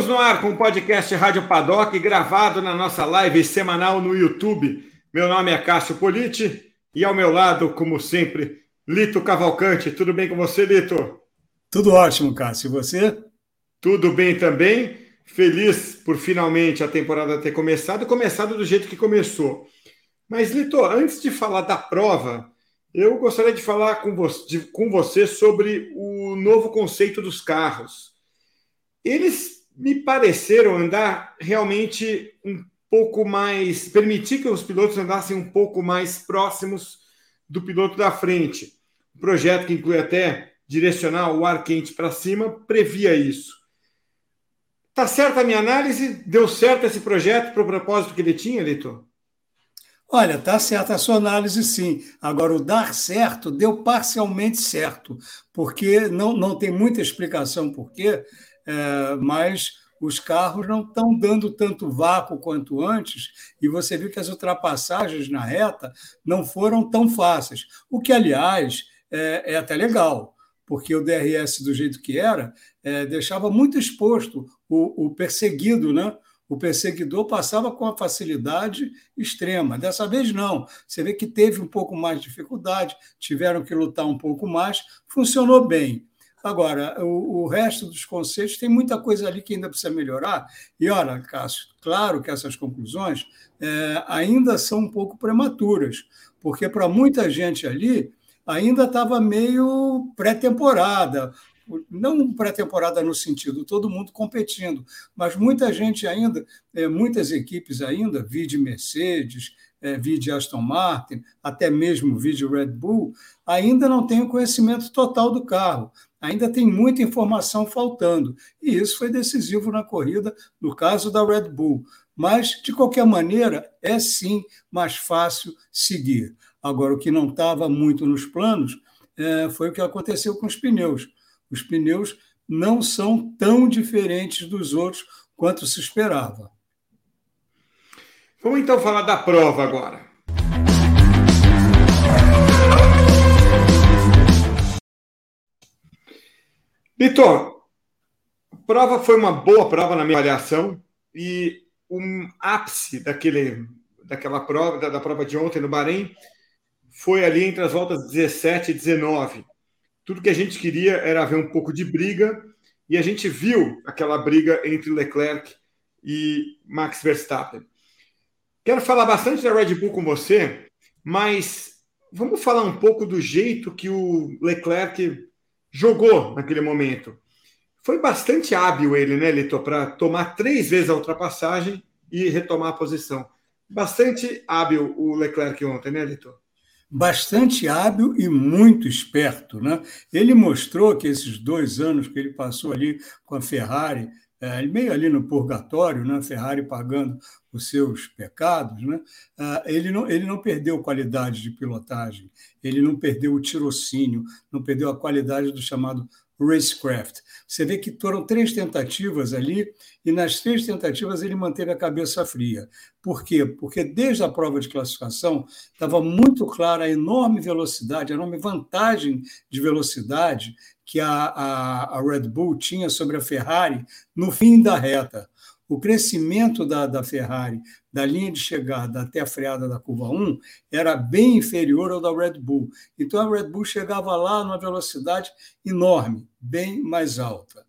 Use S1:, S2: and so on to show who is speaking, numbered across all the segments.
S1: Estamos no ar com o podcast Rádio Paddock, gravado na nossa live semanal no YouTube. Meu nome é Cássio Politi e ao meu lado, como sempre, Lito Cavalcante. Tudo bem com você, Lito?
S2: Tudo ótimo, Cássio. E você?
S1: Tudo bem também. Feliz por finalmente a temporada ter começado começado do jeito que começou. Mas, Lito, antes de falar da prova, eu gostaria de falar com você, de, com você sobre o novo conceito dos carros. Eles me pareceram andar realmente um pouco mais. permitir que os pilotos andassem um pouco mais próximos do piloto da frente. O projeto, que inclui até direcionar o ar quente para cima, previa isso. Tá certa a minha análise? Deu certo esse projeto para o propósito que ele tinha, Leitor?
S2: Olha, tá certa a sua análise, sim. Agora, o dar certo deu parcialmente certo, porque não, não tem muita explicação por quê, é, mas os carros não estão dando tanto vácuo quanto antes, e você viu que as ultrapassagens na reta não foram tão fáceis. O que, aliás, é, é até legal, porque o DRS, do jeito que era, é, deixava muito exposto o, o perseguido, né? o perseguidor passava com uma facilidade extrema. Dessa vez, não. Você vê que teve um pouco mais de dificuldade, tiveram que lutar um pouco mais, funcionou bem. Agora, o, o, resto dos conceitos tem muita coisa ali que ainda precisa melhorar. E olha, Cássio, claro que essas conclusões é, ainda são um pouco prematuras, porque para muita gente ali ainda estava meio pré-temporada. Não pré-temporada no sentido todo mundo competindo, mas muita gente ainda, é, muitas equipes ainda, vide Mercedes, é, vide Aston Martin, até mesmo vide Red Bull, ainda não tem o conhecimento total do carro ainda tem muita informação faltando. E isso foi decisivo na corrida, no caso da Red Bull. Mas, de qualquer maneira, é sim mais fácil seguir. Agora, o que não estava muito nos planos é, foi o que aconteceu com os pneus. Os pneus não são tão diferentes dos outros quanto se esperava.
S1: Vamos então falar da prova agora. Vitor, a prova foi uma boa prova na minha avaliação e um ápice daquele, daquela prova, da, da prova de ontem no Bahrein, foi ali entre as voltas 17 e 19. Tudo que a gente queria era ver um pouco de briga e a gente viu aquela briga entre Leclerc e Max Verstappen. Quero falar bastante da Red Bull com você, mas vamos falar um pouco do jeito que o Leclerc jogou naquele momento. Foi bastante hábil ele, né, Lito, para tomar três vezes a ultrapassagem e retomar a posição. Bastante hábil o Leclerc ontem, né, Lito?
S2: Bastante hábil e muito esperto, né? Ele mostrou que esses dois anos que ele passou ali com a Ferrari, é, meio ali no purgatório, né? Ferrari pagando os seus pecados, né? Ah, ele, não, ele não perdeu qualidade de pilotagem, ele não perdeu o tirocínio, não perdeu a qualidade do chamado racecraft. Você vê que foram três tentativas ali, e nas três tentativas ele manteve a cabeça fria. Por quê? Porque desde a prova de classificação estava muito clara a enorme velocidade, a enorme vantagem de velocidade que a, a, a Red Bull tinha sobre a Ferrari no fim da reta o crescimento da, da Ferrari da linha de chegada até a freada da curva 1 era bem inferior ao da Red Bull. Então a Red Bull chegava lá numa velocidade enorme, bem mais alta.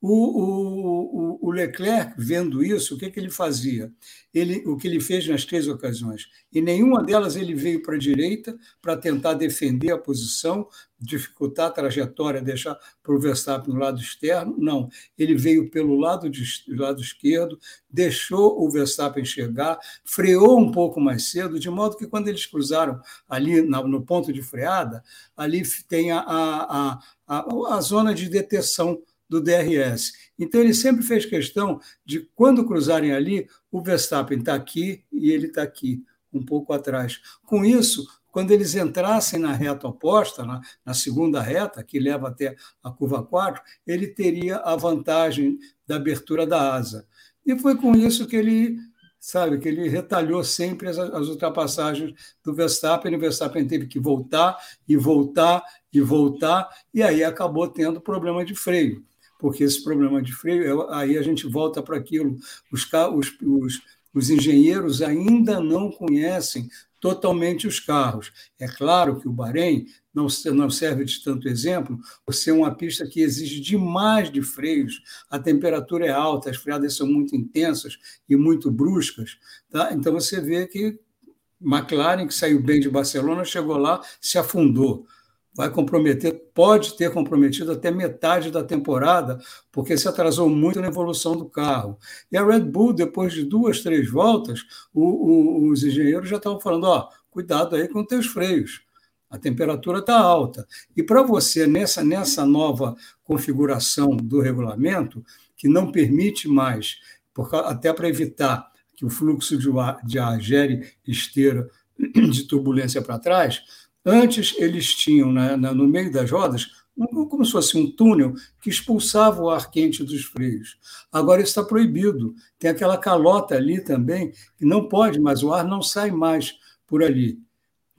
S2: O, o, o, Leclerc, vendo isso, o que, que ele fazia? Ele, o que ele fez nas três ocasiões. Em nenhuma delas ele veio para a direita para tentar defender a posição, dificultar a trajetória, deixar para o Verstappen no lado externo. Não. Ele veio pelo lado, de, lado esquerdo, deixou o Verstappen chegar, freou um pouco mais cedo, de modo que quando eles cruzaram ali no ponto de freada, ali tem a, a, a, a zona de deteção do DRS. Então, ele sempre fez questão de, quando cruzarem ali, o Verstappen está aqui e ele está aqui, um pouco atrás. Com isso, quando eles entrassem na reta oposta, na, na, segunda reta, que leva até a curva 4, ele teria a vantagem da abertura da asa. E foi com isso que ele, sabe, que ele retalhou sempre as, as ultrapassagens do Verstappen, o Verstappen teve que voltar e voltar e voltar, e aí acabou tendo problema de freio porque esse problema de freio, aí a gente volta para aquilo. Os, os, os, os engenheiros ainda não conhecem totalmente os carros. É claro que o Bahrein não, não serve de tanto exemplo, por ser uma pista que exige demais de freios, a temperatura é alta, as freadas são muito intensas e muito bruscas. Tá? Então você vê que McLaren, que saiu bem de Barcelona, chegou lá, se afundou vai comprometer, pode ter comprometido até metade da temporada, porque se atrasou muito na evolução do carro. E a Red Bull, depois de duas, três voltas, o, o, os engenheiros já estavam falando: ó, cuidado aí com os teus freios. A temperatura está alta. E para você, nessa, nessa nova configuração do regulamento, que não permite mais, por, até para evitar que o fluxo de ar, de ar gere esteira de turbulência para trás, Antes, eles tinham na, na, no meio das rodas como se fosse um túnel que expulsava o ar quente dos freios. Agora está proibido. Tem aquela calota ali também, que não pode, mas o ar não sai mais por ali.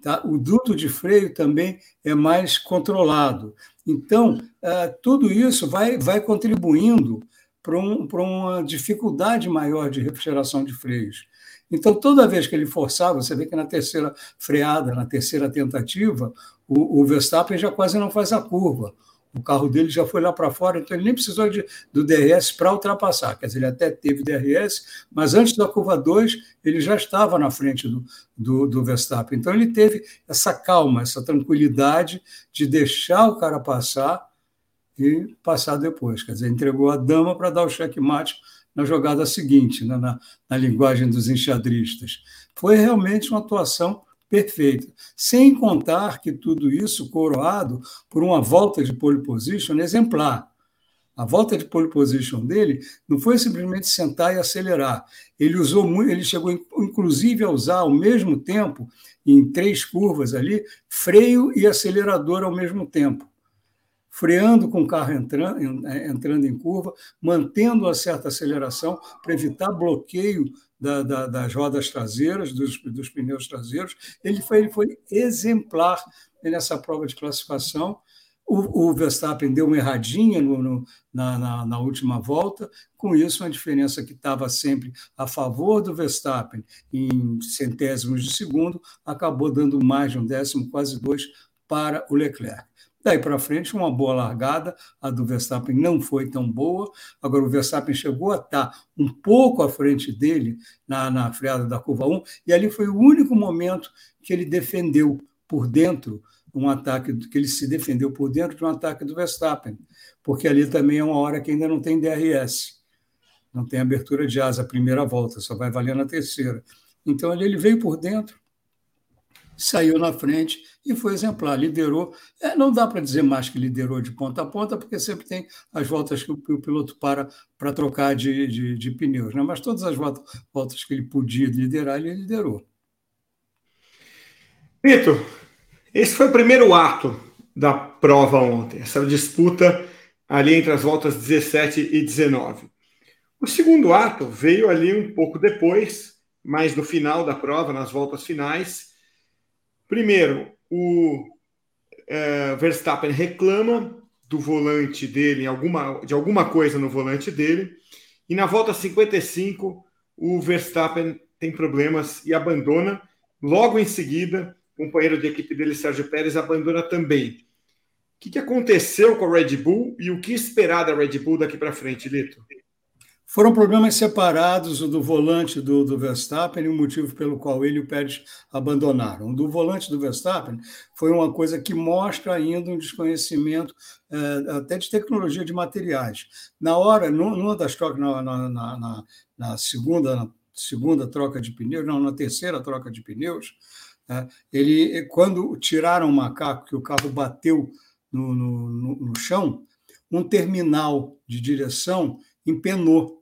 S2: Tá? O duto de freio também é mais controlado. Então, uh, tudo isso vai, vai contribuindo para um, uma dificuldade maior de refrigeração de freios. Então, toda vez que ele forçava, você vê que na terceira freada, na terceira tentativa, o, o Verstappen já quase não faz a curva. O carro dele já foi lá para fora, então ele nem precisou de, do DRS para ultrapassar. Quer dizer, ele até teve DRS, mas antes da curva 2, ele já estava na frente do, do, do Verstappen. Então ele teve essa calma, essa tranquilidade de deixar o cara passar e passar depois. Quer dizer, entregou a dama para dar o checkmate na jogada seguinte, né, na, na linguagem dos enxadristas. Foi realmente uma atuação perfeita. Sem contar que tudo isso coroado por uma volta de pole position exemplar. A volta de pole position dele não foi simplesmente sentar e acelerar. Ele usou muito, ele chegou inclusive a usar ao mesmo tempo, em três curvas ali, freio e acelerador ao mesmo tempo freando com o carro entrando, é, entrando em curva, mantendo uma certa aceleração para evitar bloqueio da, da, das rodas traseiras, dos, dos, pneus traseiros. Ele foi, ele foi exemplar nessa prova de classificação. O, o Verstappen deu uma erradinha no, no, na, na, na, última volta, com isso, uma diferença que estava sempre a favor do Verstappen em centésimos de segundo, acabou dando mais de um décimo, quase dois, para o Leclerc. Daí para frente, uma boa largada, a do Verstappen não foi tão boa. Agora, o Verstappen chegou a estar um pouco à frente dele na, na freada da curva 1, e ali foi o único momento que ele defendeu por dentro um ataque, que ele se defendeu por dentro de um ataque do Verstappen, porque ali também é uma hora que ainda não tem DRS, não tem abertura de asa a primeira volta, só vai valer na terceira. Então, ali ele veio por dentro, saiu na frente e foi exemplar, liderou. É, não dá para dizer mais que liderou de ponta a ponta, porque sempre tem as voltas que o, o piloto para para trocar de, de, de, pneus, né? mas todas as voltas, voltas que ele podia liderar, ele liderou.
S1: Vitor, esse foi o primeiro ato da prova ontem, essa disputa ali entre as voltas 17 e 19. O segundo ato veio ali um pouco depois, mais no final da prova, nas voltas finais, Primeiro, o é, Verstappen reclama do volante dele, alguma, de alguma coisa no volante dele, e na volta 55 o Verstappen tem problemas e abandona. Logo em seguida, o companheiro de equipe dele, Sérgio Pérez, abandona também. que, que aconteceu com a Red Bull e o que esperar da Red Bull daqui para frente, Lito?
S2: Foram problemas separados, o do volante do, do, Verstappen e o motivo pelo qual ele e o Pérez abandonaram. O do volante do Verstappen foi uma coisa que mostra ainda um desconhecimento é, até de tecnologia de materiais. Na hora, numa das trocas, na, na, na, na segunda, na segunda troca de pneus, não, na terceira troca de pneus, é, ele, quando tiraram o macaco, que o carro bateu no, no, no chão, um terminal de direção empenou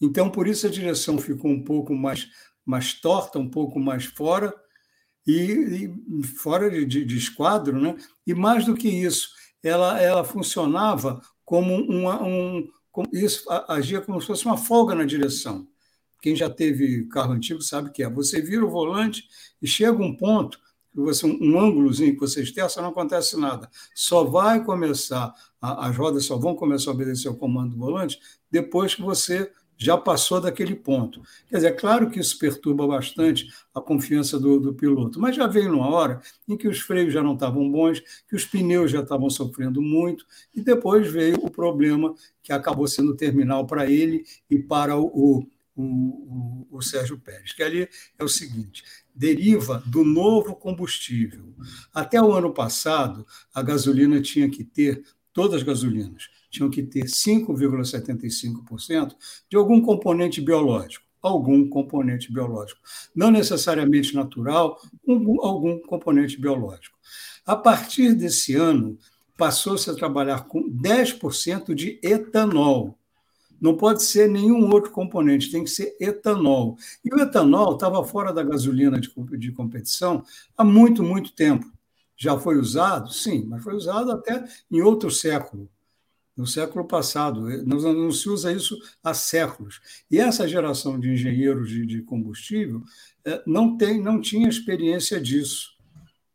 S2: então, por isso a direção ficou um pouco mais, mais torta, um pouco mais fora, e, e fora de, de, de, esquadro, né? e mais do que isso, ela, ela funcionava como uma. Um, como, isso agia como se fosse uma folga na direção. Quem já teve carro antigo sabe que é. Você vira o volante e chega um ponto você um ângulozinho que você esterça, não acontece nada. Só vai começar, as rodas só vão começar a obedecer ao comando do volante depois que você já passou daquele ponto. Quer dizer, é claro que isso perturba bastante a confiança do, do, piloto, mas já veio numa hora em que os freios já não estavam bons, que os pneus já estavam sofrendo muito, e depois veio o problema que acabou sendo terminal para ele e para o, o, o, o Sérgio Pérez, que ali é o seguinte: deriva do novo combustível. Até o ano passado, a gasolina tinha que ter, todas as gasolinas, tinham que ter 5,75% de algum componente biológico. Algum componente biológico. Não necessariamente natural, algum componente biológico. A partir desse ano, passou-se a trabalhar com 10% de etanol. Não pode ser nenhum outro componente, tem que ser etanol. E o etanol estava fora da gasolina de, de competição há muito, muito tempo. Já foi usado? Sim, mas foi usado até em outro século no século passado. Não, não, se usa isso há séculos. E essa geração de engenheiros de, combustível é, não, tem, não tinha experiência disso.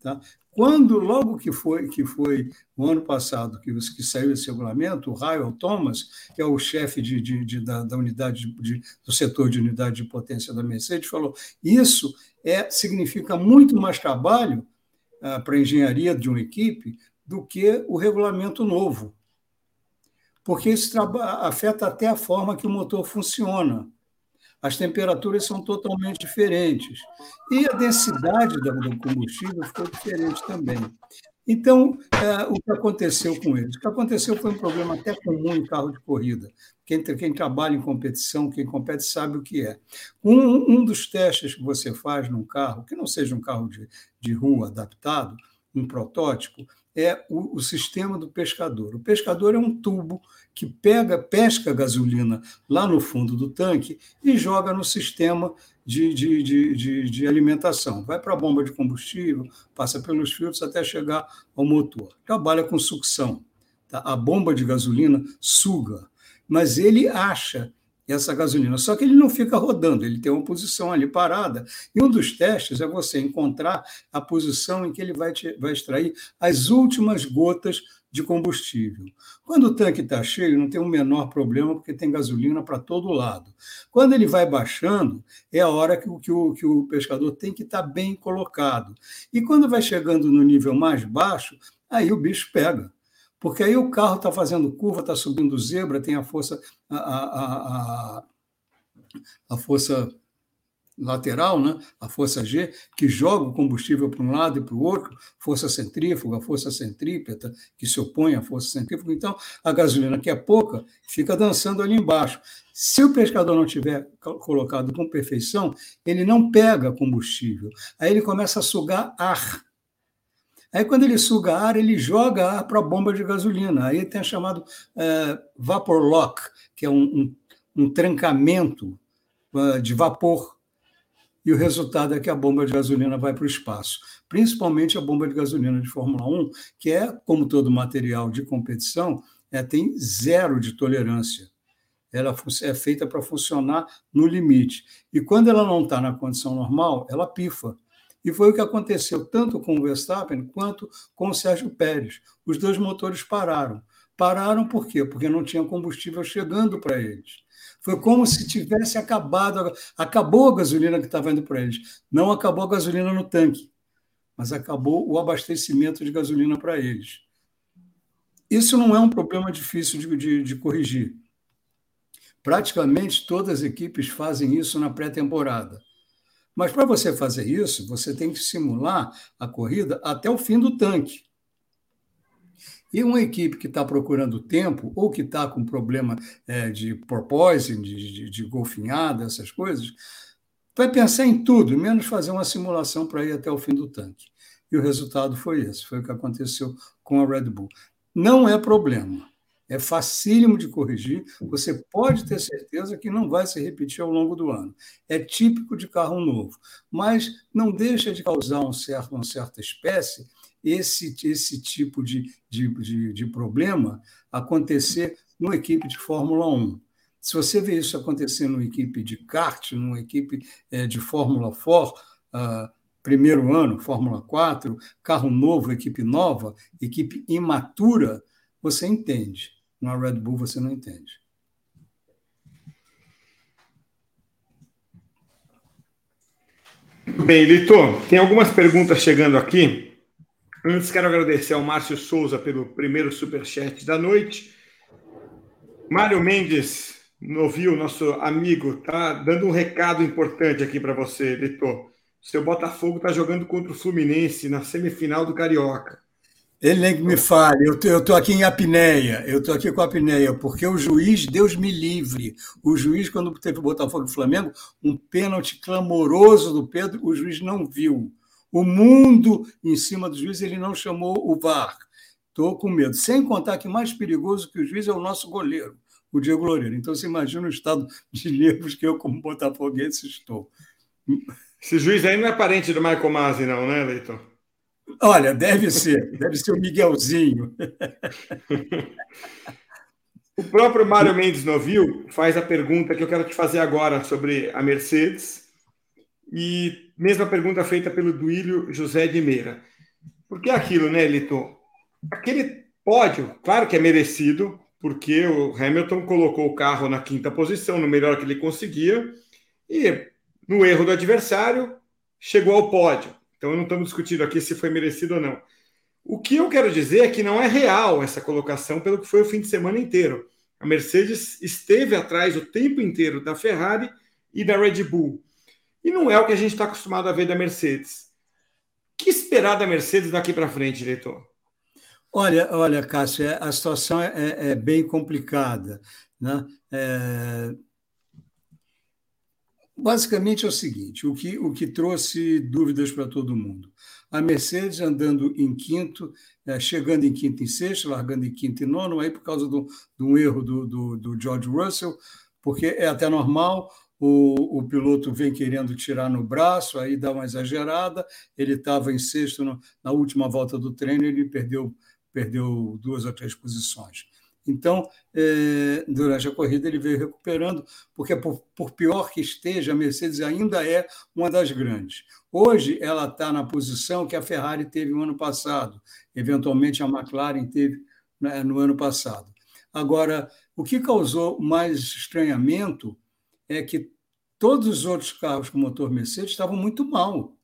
S2: Tá? Quando, logo que foi, que foi o ano passado que, que saiu esse regulamento, o Ryle Thomas, que é o chefe de, de, de da, da, unidade de, do setor de unidade de potência da Mercedes, falou: isso é, significa muito mais trabalho ah, para a engenharia de uma equipe do que o regulamento novo porque isso afeta até a forma que o motor funciona. As temperaturas são totalmente diferentes. E a densidade do combustível ficou diferente também. Então, é, o que aconteceu com eles? O que aconteceu foi um problema até comum em carro de corrida. Quem, quem trabalha em competição, quem compete, sabe o que é. Um, um dos testes que você faz num carro, que não seja um carro de, de rua adaptado, um protótipo, é o, o, sistema do pescador. O pescador é um tubo que pega, pesca gasolina lá no fundo do tanque e joga no sistema de, de, de, de, de alimentação. Vai para a bomba de combustível, passa pelos filtros até chegar ao motor. Trabalha com sucção. Tá? A bomba de gasolina suga, mas ele acha essa gasolina. Só que ele não fica rodando, ele tem uma posição ali parada. E um dos testes é você encontrar a posição em que ele vai, te, vai extrair as últimas gotas de combustível. Quando o tanque está cheio, não tem o menor problema, porque tem gasolina para todo lado. Quando ele vai baixando, é a hora que o, que o, que o pescador tem que estar tá bem colocado. E quando vai chegando no nível mais baixo, aí o bicho pega porque aí o carro está fazendo curva, está subindo zebra, tem a força, a, a, a, a, força lateral, né? a força G, que joga o combustível para um lado e para o outro, força centrífuga, força centrípeta, que se opõe à força centrífuga. Então, a gasolina, que é pouca, fica dançando ali embaixo. Se o pescador não tiver colocado com perfeição, ele não pega combustível. Aí ele começa a sugar ar Aí, quando ele suga ar, ele joga ar para a bomba de gasolina. Aí tem chamado é, vapor lock, que é um, um, um trancamento uh, de vapor. E o resultado é que a bomba de gasolina vai para o espaço. Principalmente a bomba de gasolina de Fórmula 1, que é, como todo material de competição, é, tem zero de tolerância. Ela é feita para funcionar no limite. E quando ela não está na condição normal, ela pifa. E foi o que aconteceu tanto com o Verstappen quanto com o Sérgio Pérez. Os dois motores pararam. Pararam por quê? Porque não tinha combustível chegando para eles. Foi como se tivesse acabado, acabou a gasolina que estava indo para eles. Não acabou a gasolina no tanque, mas acabou o abastecimento de gasolina para eles. Isso não é um problema difícil de, de, de corrigir. Praticamente todas as equipes fazem isso na pré-temporada. Mas para você fazer isso, você tem que simular a corrida até o fim do tanque. E uma equipe que está procurando tempo, ou que está com problema é, de porpoising, de, de, de golfinhada, essas coisas, vai pensar em tudo, menos fazer uma simulação para ir até o fim do tanque. E o resultado foi esse, foi o que aconteceu com a Red Bull. Não é problema, é facílimo de corrigir, você pode ter certeza que não vai se repetir ao longo do ano. É típico de carro novo, mas não deixa de causar um certo, uma certa espécie esse, esse tipo de, de, de, de problema acontecer numa equipe de Fórmula 1. Se você vê isso acontecer numa equipe de kart, numa equipe é, de Fórmula 4, uh, primeiro ano, Fórmula 4, carro novo, equipe nova, equipe imatura, você entende. Na Red Bull você não entende.
S1: Bem, Litor, tem algumas perguntas chegando aqui. Antes, quero agradecer ao Márcio Souza pelo primeiro superchat da noite. Mário Mendes Novil, nosso amigo, tá dando um recado importante aqui para você, Litor. Seu Botafogo está jogando contra o Fluminense na semifinal do Carioca.
S2: Ele nem que me fale, eu estou aqui em apneia, eu estou aqui com apneia, porque o juiz, Deus me livre, o juiz, quando teve o Botafogo e Flamengo, um pênalti clamoroso do Pedro, o juiz não viu o mundo em cima do juiz, ele não chamou o VAR. Estou com medo. Sem contar que mais perigoso que o juiz é o nosso goleiro, o Diego Loureiro. Então, você imagina o estado de nervos que eu, como botafoguense, estou.
S1: Esse juiz aí não é parente do Michael Masi, não, né, Leitor?
S2: Olha, deve ser. Deve ser o Miguelzinho.
S1: o próprio Mário Mendes Novil faz a pergunta que eu quero te fazer agora sobre a Mercedes e mesma pergunta feita pelo Duílio José de Meira. Porque é aquilo, né, Lito? Aquele pódio, claro que é merecido, porque o Hamilton colocou o carro na quinta posição, no melhor que ele conseguia, e no erro do adversário, chegou ao pódio. Então não estamos discutindo aqui se foi merecido ou não. O que eu quero dizer é que não é real essa colocação pelo que foi o fim de semana inteiro. A Mercedes esteve atrás o tempo inteiro da Ferrari e da Red Bull. E não é o que a gente está acostumado a ver da Mercedes. O que esperar da Mercedes daqui para frente, diretor?
S2: Olha, olha, Cássio, é, a situação é, é, é bem complicada. Né? É... Basicamente é o seguinte: o que, o que trouxe dúvidas para todo mundo. A Mercedes andando em quinto, é, chegando em quinto e sexto, largando em quinto e nono, aí por causa de um erro do, do, do George Russell, porque é até normal, o, o piloto vem querendo tirar no braço, aí dá uma exagerada. Ele estava em sexto no, na última volta do treino, ele perdeu, perdeu duas ou três posições. Então, eh, durante a corrida, ele veio recuperando, porque, por, por, pior que esteja, a Mercedes ainda é uma das grandes. Hoje, ela está na posição que a Ferrari teve no ano passado, eventualmente a McLaren teve né, no ano passado. Agora, o que causou mais estranhamento é que todos os outros carros com motor Mercedes estavam muito mal.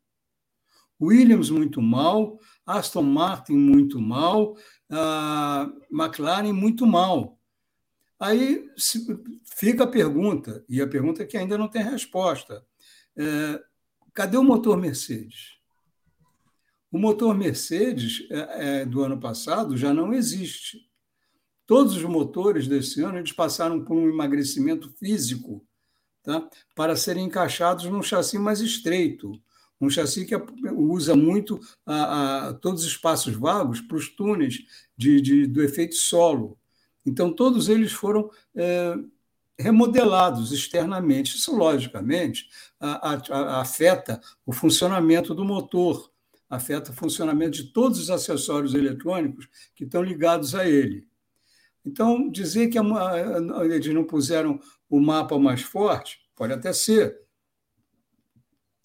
S2: Williams muito mal, Aston Martin muito mal, a McLaren muito mal. Aí fica a pergunta, e a pergunta é que ainda não tem resposta. É, cadê o motor Mercedes? O motor Mercedes é, é, do ano passado já não existe. Todos os motores desse ano eles passaram por um emagrecimento físico tá? para serem encaixados num chassi mais estreito, um chassi que usa muito a, a todos os espaços vagos para os túneis de, de, do efeito solo. Então, todos eles foram é, remodelados externamente. Isso, logicamente, a, a, afeta o funcionamento do motor, afeta o funcionamento de todos os acessórios eletrônicos que estão ligados a ele. Então, dizer que eles não puseram o mapa mais forte, pode até ser.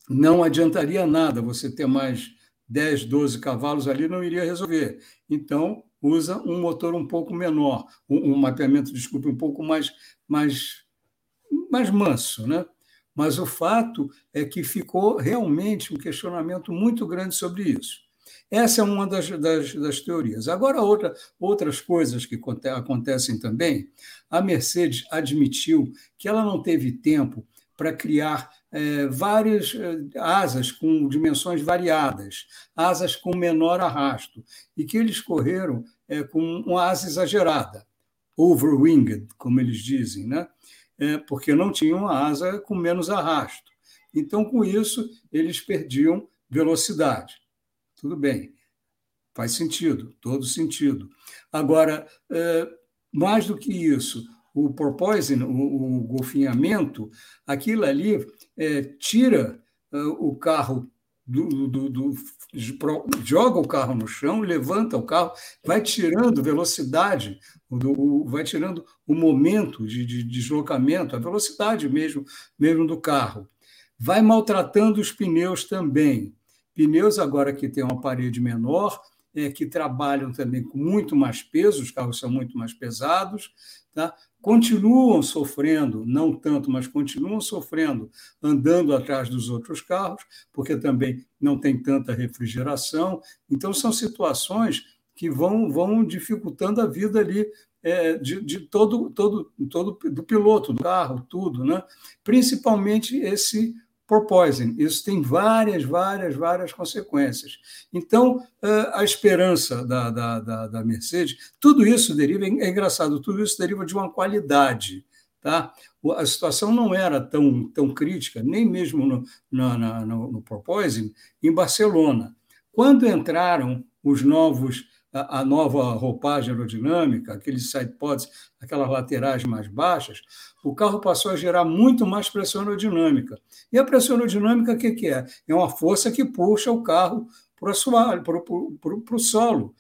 S2: Não adiantaria nada você ter mais 10, 12 cavalos ali, não iria resolver. Então, usa um motor um pouco menor, um, mapeamento, desculpe, um pouco mais, mais, mais manso, né? Mas o fato é que ficou realmente um questionamento muito grande sobre isso. Essa é uma das, das, das teorias. Agora, outra, outras coisas que acontecem também. A Mercedes admitiu que ela não teve tempo para criar é, várias é, asas com dimensões variadas, asas com menor arrasto, e que eles correram é, com uma asa exagerada, overwinged, como eles dizem, né? É, porque não tinham uma asa com menos arrasto. Então, com isso, eles perdiam velocidade. Tudo bem, faz sentido, todo sentido. Agora, é, mais do que isso, o porpoising, o, o golfinhamento, aquilo ali é, tira é, o carro do, do, do, joga o carro no chão, levanta o carro, vai tirando velocidade, vai tirando o momento de, de, deslocamento, a velocidade mesmo, mesmo do carro. Vai maltratando os pneus também. Pneus agora que tem uma parede menor, é, que trabalham também com muito mais peso, os carros são muito mais pesados, tá? continuam sofrendo, não tanto, mas continuam sofrendo, andando atrás dos outros carros, porque também não tem tanta refrigeração. Então, são situações que vão, vão dificultando a vida ali é, de, de, todo, todo, todo do piloto do carro, tudo, né? Principalmente esse porpoising. Isso tem várias, várias, várias consequências. Então, a esperança da, da, da, da Mercedes, tudo isso deriva, é engraçado, tudo isso deriva de uma qualidade. Tá? A situação não era tão, tão crítica, nem mesmo no, no, no, no em Barcelona. Quando entraram os novos a, nova roupagem aerodinâmica, aqueles sidepods, aquelas laterais mais baixas, o carro passou a gerar muito mais pressão aerodinâmica. E a pressão aerodinâmica, o que, que é? É uma força que puxa o carro para o assoalho, para o solo.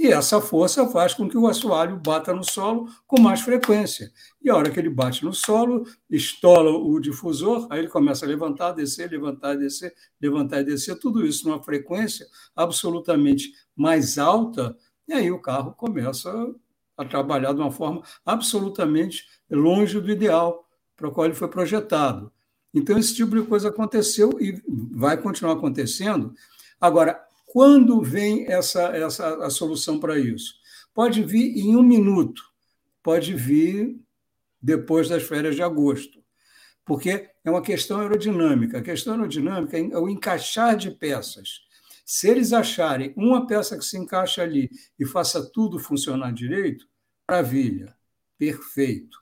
S2: E essa força faz com que o assoalho bata no solo com mais frequência. E a hora que ele bate no solo, estola o difusor, aí ele começa a levantar, descer, levantar, descer, levantar e descer, tudo isso numa frequência absolutamente mais alta, e aí o carro começa a trabalhar de uma forma absolutamente longe do ideal para o qual ele foi projetado. Então, esse tipo de coisa aconteceu e vai continuar acontecendo. Agora, quando vem essa, essa a solução para isso? Pode vir em um minuto, pode vir depois das férias de agosto, porque é uma questão aerodinâmica. A questão aerodinâmica é o encaixar de peças. Se eles acharem uma peça que se encaixa ali e faça tudo funcionar direito, maravilha, perfeito.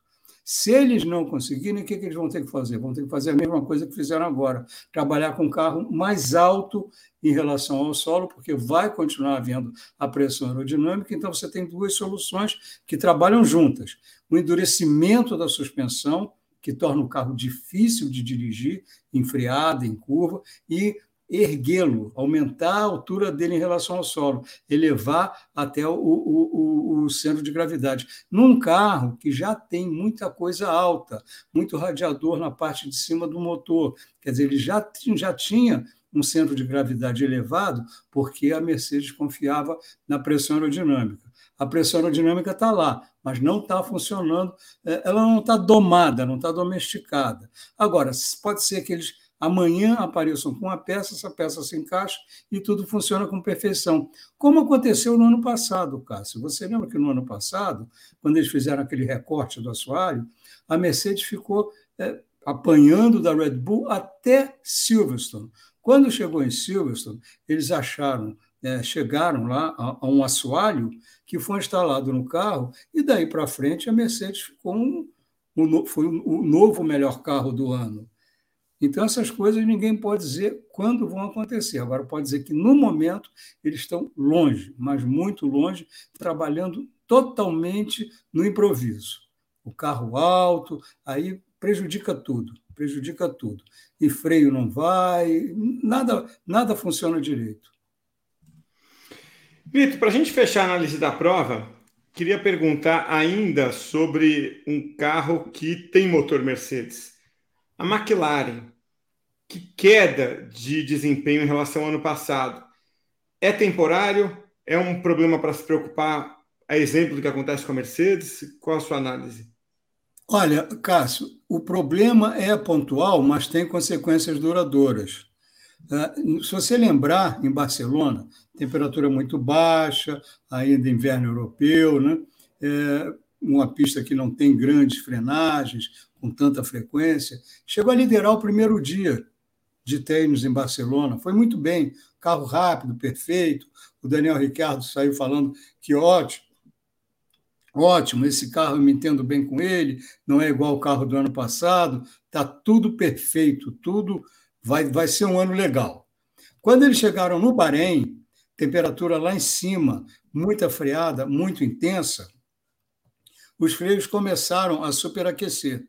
S2: Se eles não conseguirem, o que, eles vão ter que fazer? Vão ter que fazer a mesma coisa que fizeram agora: trabalhar com carro mais alto em relação ao solo, porque vai continuar havendo a pressão aerodinâmica. Então, você tem duas soluções que trabalham juntas: o endurecimento da suspensão, que torna o carro difícil de dirigir, em freada, em curva, e erguê-lo, aumentar a altura dele em relação ao solo, elevar até o, o, o, o, centro de gravidade. Num carro que já tem muita coisa alta, muito radiador na parte de cima do motor, quer dizer, ele já, já tinha um centro de gravidade elevado, porque a Mercedes confiava na pressão aerodinâmica. A pressão aerodinâmica está lá, mas não está funcionando, é, ela não está domada, não está domesticada. Agora, pode ser que eles amanhã apareçam com a peça, essa peça se encaixa e tudo funciona com perfeição. Como aconteceu no ano passado, Cássio. Você lembra que no ano passado, quando eles fizeram aquele recorte do assoalho, a Mercedes ficou é, apanhando da Red Bull até Silverstone. Quando chegou em Silverstone, eles acharam, é, chegaram lá a, a, um assoalho que foi instalado no carro, e daí para frente a Mercedes ficou um, um, foi o um novo melhor carro do ano. Então, essas coisas ninguém pode dizer quando vão acontecer. Agora, pode dizer que, no momento, eles estão longe, mas muito longe, trabalhando totalmente no improviso. O carro alto, aí prejudica tudo, prejudica tudo. E freio não vai, nada, nada funciona direito.
S1: Vitor, para a gente fechar a análise da prova, queria perguntar ainda sobre um carro que tem motor Mercedes. A McLaren, que queda de desempenho em relação ao ano passado, é temporário? É um problema para se preocupar? A exemplo do que acontece com a Mercedes? Qual a sua análise?
S2: Olha, Cássio, o problema é pontual, mas tem consequências duradouras. Ah, se você lembrar, em Barcelona, temperatura muito baixa, ainda inverno europeu, né? É uma pista que não tem grandes frenagens com tanta frequência. Chegou a liderar o primeiro dia de treinos em Barcelona. Foi muito bem, carro rápido, perfeito. O Daniel Ricardo saiu falando que ótimo, ótimo, esse carro eu me entendo bem com ele, não é igual o carro do ano passado, está tudo perfeito, tudo vai, vai ser um ano legal. Quando eles chegaram no Bahrein, temperatura lá em cima, muita freada, muito intensa, os freios começaram a superaquecer.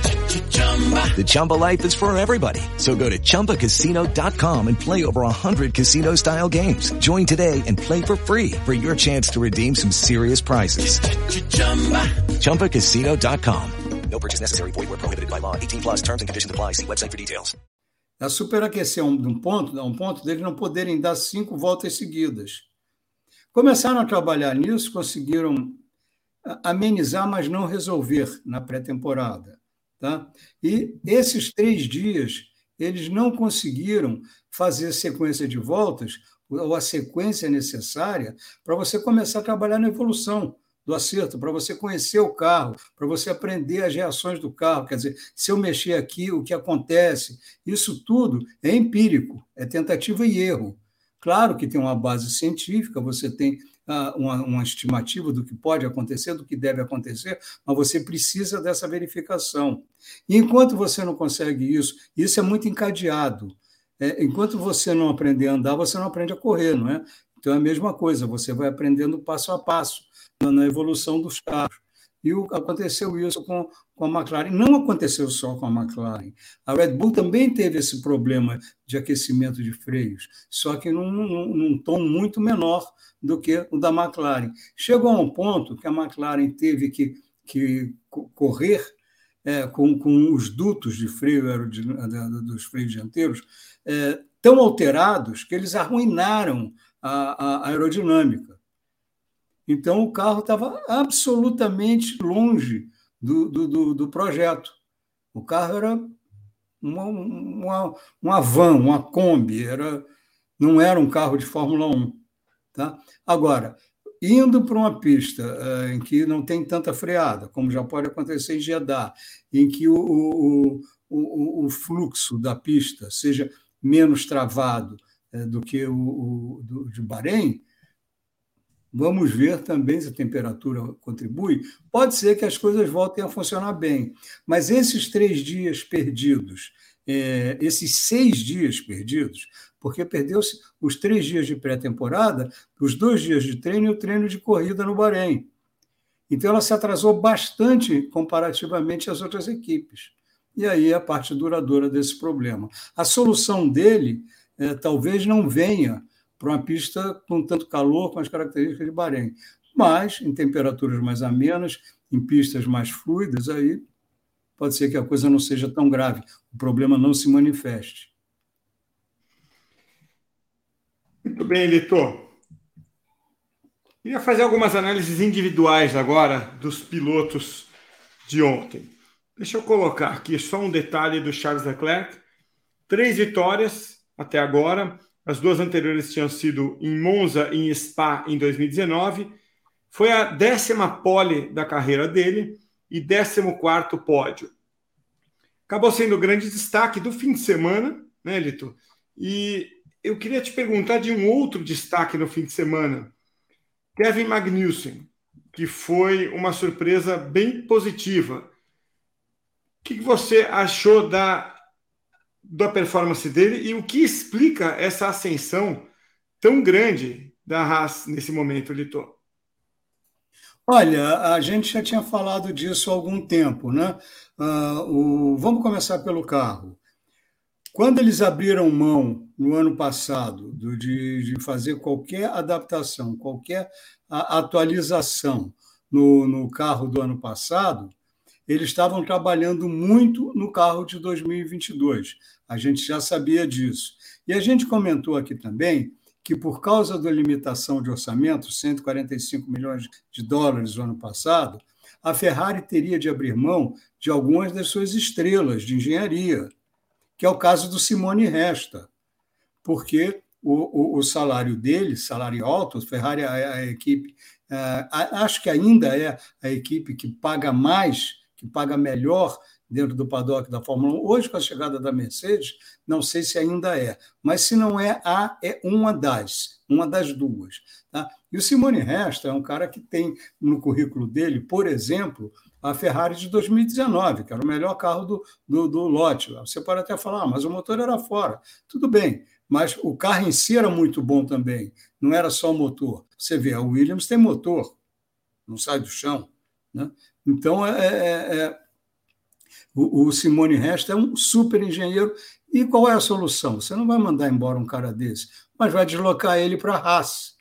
S3: The Chumba life is for everybody. So go to ChumbaCasino.com and play over 100 casino-style games. Join today and play for free for your chance to redeem some serious prizes. ChumbaCasino.com.
S4: No purchase necessary. Void were prohibited by law. 18 plus terms and conditions apply. See website for details.
S2: A superaquecer um, um ponto, um ponto deles não poderem dar cinco voltas seguidas. Começaram a trabalhar nisso, conseguiram amenizar, mas não resolver na pré-temporada. Tá? E esses três dias, eles não conseguiram fazer sequência de voltas, ou a sequência necessária, para você começar a trabalhar na evolução do acerto, para você conhecer o carro, para você aprender as reações do carro. Quer dizer, se eu mexer aqui, o que acontece? Isso tudo é empírico, é tentativa e erro. Claro que tem uma base científica, você tem uma, uma estimativa do que pode acontecer, do que deve acontecer, mas você precisa dessa verificação. E enquanto você não consegue isso, isso é muito encadeado. É, enquanto você não aprender a andar, você não aprende a correr, não é? Então é a mesma coisa, você vai aprendendo passo a passo na evolução dos carros. E aconteceu isso com, com a McLaren. Não aconteceu só com a McLaren. A Red Bull também teve esse problema de aquecimento de freios, só que num, num, num tom muito menor do que o da McLaren. Chegou a um ponto que a McLaren teve que, que correr é, com, com os dutos de freio dos freios dianteiros é, tão alterados que eles arruinaram a, a aerodinâmica. Então, o carro estava absolutamente longe do, do, do, do, projeto. O carro era uma, uma, uma van, uma Kombi, era, não era um carro de Fórmula 1. Tá? Agora, indo para uma pista uh, em que não tem tanta freada, como já pode acontecer em Jeddah, em que o, o, o, o fluxo da pista seja menos travado uh, do que o, o do, de Bahrein, Vamos ver também se a temperatura contribui. Pode ser que as coisas voltem a funcionar bem, mas esses três dias perdidos, é, esses seis dias perdidos, porque perdeu-se os três dias de pré-temporada, os dois dias de treino e o treino de corrida no Bahrein. Então, ela se atrasou bastante comparativamente às outras equipes. E aí é a parte duradoura desse problema. A solução dele é, talvez não venha para uma pista com tanto calor, com as características de Bahrein. Mas, em temperaturas mais amenas, em pistas mais fluidas, aí pode ser que a coisa não seja tão grave, o problema não se manifeste.
S1: Muito bem, Litor. Queria fazer algumas análises individuais agora dos pilotos de ontem. Deixa eu colocar aqui só um detalhe do Charles Leclerc. Três vitórias até agora, as duas anteriores tinham sido em Monza e em Spa em 2019. Foi a décima pole da carreira dele e décimo quarto pódio. Acabou sendo o grande destaque do fim de semana, né, Lito? E eu queria te perguntar de um outro destaque no fim de semana. Kevin Magnussen, que foi uma surpresa bem positiva. O que você achou da da performance dele e o que explica essa ascensão tão grande da Haas nesse momento, Litor?
S2: Olha, a gente já tinha falado disso há algum tempo, né? Uh, o... Vamos começar pelo carro. Quando eles abriram mão no ano passado de, de fazer qualquer adaptação, qualquer atualização no, no carro do ano passado, eles estavam trabalhando muito no carro de 2022. A gente já sabia disso. E a gente comentou aqui também que, por causa da limitação de orçamento, 145 milhões de dólares no ano passado, a Ferrari teria de abrir mão de algumas das suas estrelas de engenharia, que é o caso do Simone Resta, porque o, o, o salário dele, salário alto, a Ferrari é a, a equipe, é, acho que ainda é a equipe que paga mais, que paga melhor dentro do paddock da Fórmula 1. Hoje, com a chegada da Mercedes, não sei se ainda é, mas se não é a, é uma das, uma das duas. Tá? E o Simone Resta é um cara que tem no currículo dele, por exemplo, a Ferrari de 2019, que era o melhor carro do, do, do lote. Você pode até falar, ah, mas o motor era fora. Tudo bem, mas o carro em si era muito bom também, não era só o motor. Você vê, a Williams tem motor, não sai do chão. Né? Então, é, é, é o, o Simone Resta é um super engenheiro. E qual é a solução? Você não vai mandar embora um cara desse, mas vai deslocar ele para a Haas.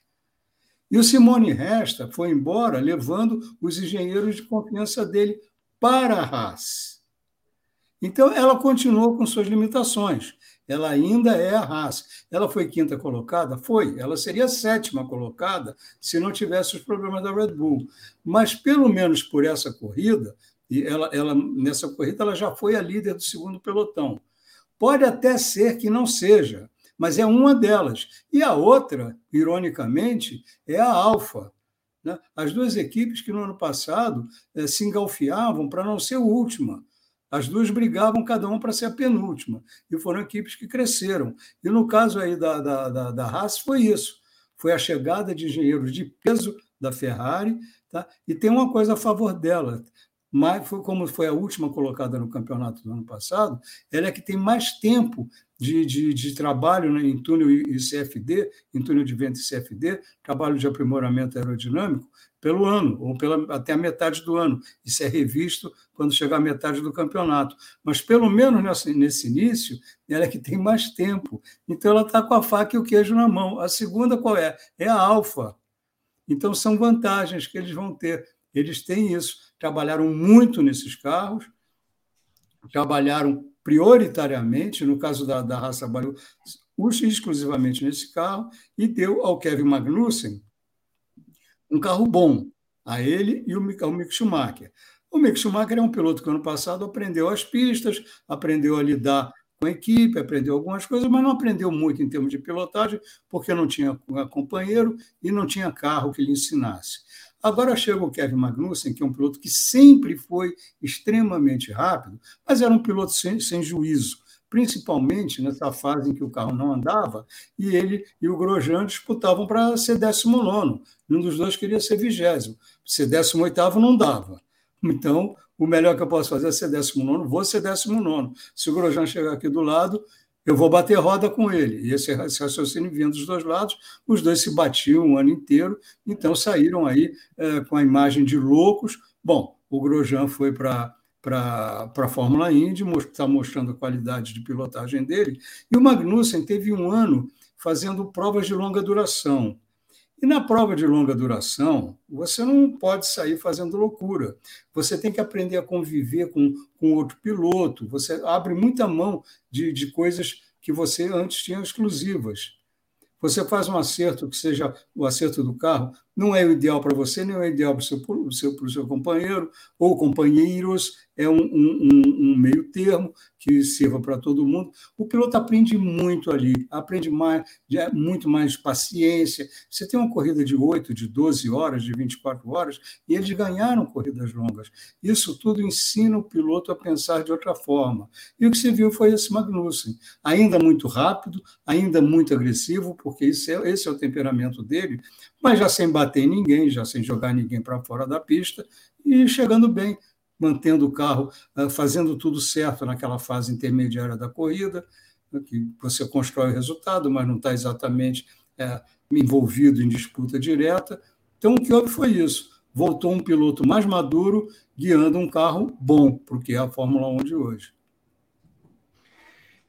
S2: E o Simone Resta foi embora levando os engenheiros de confiança dele para a Haas. Então, ela continuou com suas limitações. Ela ainda é a Haas. Ela foi quinta colocada? Foi. Ela seria sétima colocada se não tivesse os problemas da Red Bull. Mas, pelo menos por essa corrida, e ela, ela, nessa corrida ela já foi a líder do segundo pelotão. Pode até ser que não seja, mas é uma delas. E a outra, ironicamente, é a Alfa. Né? As duas equipes que no ano passado eh, se engalfiavam para não ser a última. As duas brigavam cada uma para ser a penúltima. E foram equipes que cresceram. E no caso aí da, da, da, da Haas foi isso. Foi a chegada de engenheiros de peso da Ferrari, tá? e tem uma coisa a favor dela mas foi como foi a última colocada no campeonato do ano passado, ela é que tem mais tempo de, de, de trabalho né, em túnel e CFD, em túnel de vento e CFD, trabalho de aprimoramento aerodinâmico, pelo ano, ou pela, até a metade do ano. Isso é revisto quando chegar a metade do campeonato. Mas, pelo menos nesse, nesse início, ela é que tem mais tempo. Então, ela está com a faca e o queijo na mão. A segunda qual é? É a alfa. Então, são vantagens que eles vão ter. Eles têm isso trabalharam muito nesses carros, trabalharam prioritariamente, no caso da, da raça Baru, exclusivamente nesse carro, e deu ao Kevin Magnussen um carro bom, a ele e o, Mick Schumacher. O Mick Schumacher é um piloto que ano passado aprendeu as pistas, aprendeu a lidar com a equipe, aprendeu algumas coisas, mas não aprendeu muito em termos de pilotagem, porque não tinha companheiro e não tinha carro que lhe ensinasse. Agora chega o Kevin Magnussen, que é um piloto que sempre foi extremamente rápido, mas era um piloto sem, sem juízo, principalmente nessa fase em que o carro não andava, e ele e o Grosjean disputavam para ser 19. Um dos dois queria ser vigésimo. Ser 18 não dava. Então, o melhor que eu posso fazer é ser 19, vou ser 19. Se o Grosjean chegar aqui do lado, eu vou bater roda com ele. E esse raciocínio vinha dos dois lados, os dois se batiam o ano inteiro, então saíram aí é, com a imagem de loucos. Bom, o Grosjean foi para para a Fórmula Indy, está mostrando a qualidade de pilotagem dele, e o Magnussen teve um ano fazendo provas de longa duração. E na prova de longa duração, você não pode sair fazendo loucura. Você tem que aprender a conviver com, com outro piloto. Você abre muita mão de, de coisas que você antes tinha exclusivas. Você faz um acerto que seja o acerto do carro, não é o ideal para você, nem é o ideal para o seu, seu, seu companheiro ou companheiros, é um, um, um, meio termo que sirva para todo mundo. O piloto aprende muito ali, aprende mais, muito mais paciência. Você tem uma corrida de 8, de 12 horas, de 24 horas, e eles ganharam corridas longas. Isso tudo ensina o piloto a pensar de outra forma. E o que se viu foi esse Magnussen, ainda muito rápido, ainda muito agressivo, porque esse é, esse é o temperamento dele, mas já sem bater em ninguém, já sem jogar ninguém para fora da pista e chegando bem mantendo o carro, ah, fazendo tudo certo naquela fase intermediária da corrida, que você constrói o resultado, mas não está exatamente é, envolvido em disputa direta. Então, o que houve foi isso. Voltou um piloto mais maduro, guiando um carro bom, porque é a Fórmula 1 de hoje.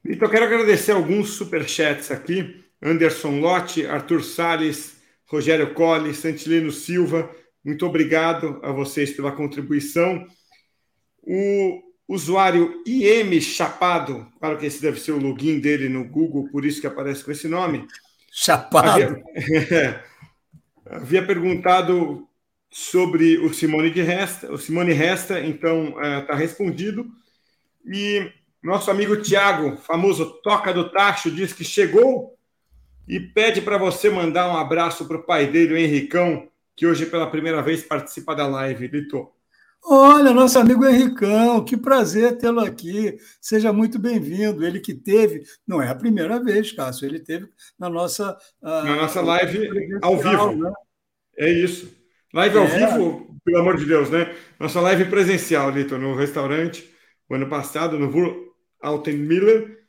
S1: Então, quero agradecer alguns superchats aqui. Anderson Lotti, Arthur Salles, Rogério Colli, Santilino Silva, muito obrigado a vocês pela contribuição. O usuário IM Chapado, claro que esse deve ser o login dele no Google, por isso que aparece com esse nome.
S2: Chapado.
S1: Havia, havia perguntado sobre o Simone de Resta, o Simone Resta, então está é, respondido. E nosso amigo Tiago, famoso Toca do Tacho, diz que chegou e pede para você mandar um abraço para o pai dele, o Henricão, que hoje pela primeira vez participa da live. Lito.
S2: Olha, nosso amigo Henricão, que prazer tê-lo aqui. Seja muito bem-vindo. Ele que teve, não é a primeira vez, Cássio, ele teve na nossa.
S1: Uh, na nossa live ao vivo. Né? É isso. Live ao é. vivo, pelo amor de Deus, né? Nossa live presencial, Lito, no restaurante, o ano passado, no Vur Altenmiller,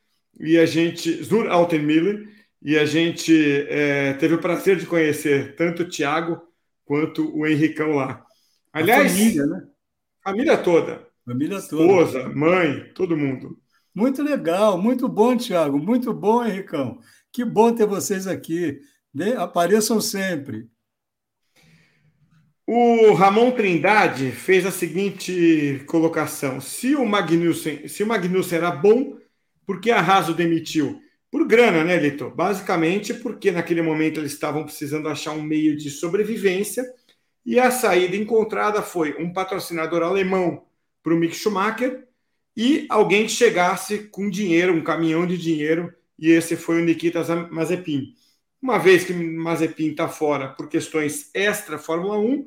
S1: e a gente. Zur Altenmiller, e a gente é, teve o prazer de conhecer tanto o Tiago quanto o Henricão lá. Aliás, a família, né? Família toda.
S2: Família toda.
S1: Esposa, mãe, todo mundo.
S2: Muito legal, muito bom, Tiago. Muito bom, Henricão. Que bom ter vocês aqui. Apareçam sempre.
S1: O Ramon Trindade fez a seguinte colocação: se o Magnussen, se o Magnussen era bom, por que a Raso demitiu? Por grana, né, Lito? Basicamente porque naquele momento eles estavam precisando achar um meio de sobrevivência e a saída encontrada foi um patrocinador alemão para o Mick Schumacher e alguém que chegasse com dinheiro, um caminhão de dinheiro, e esse foi o Nikita Mazepin. Uma vez que Mazepin está fora por questões extra Fórmula 1,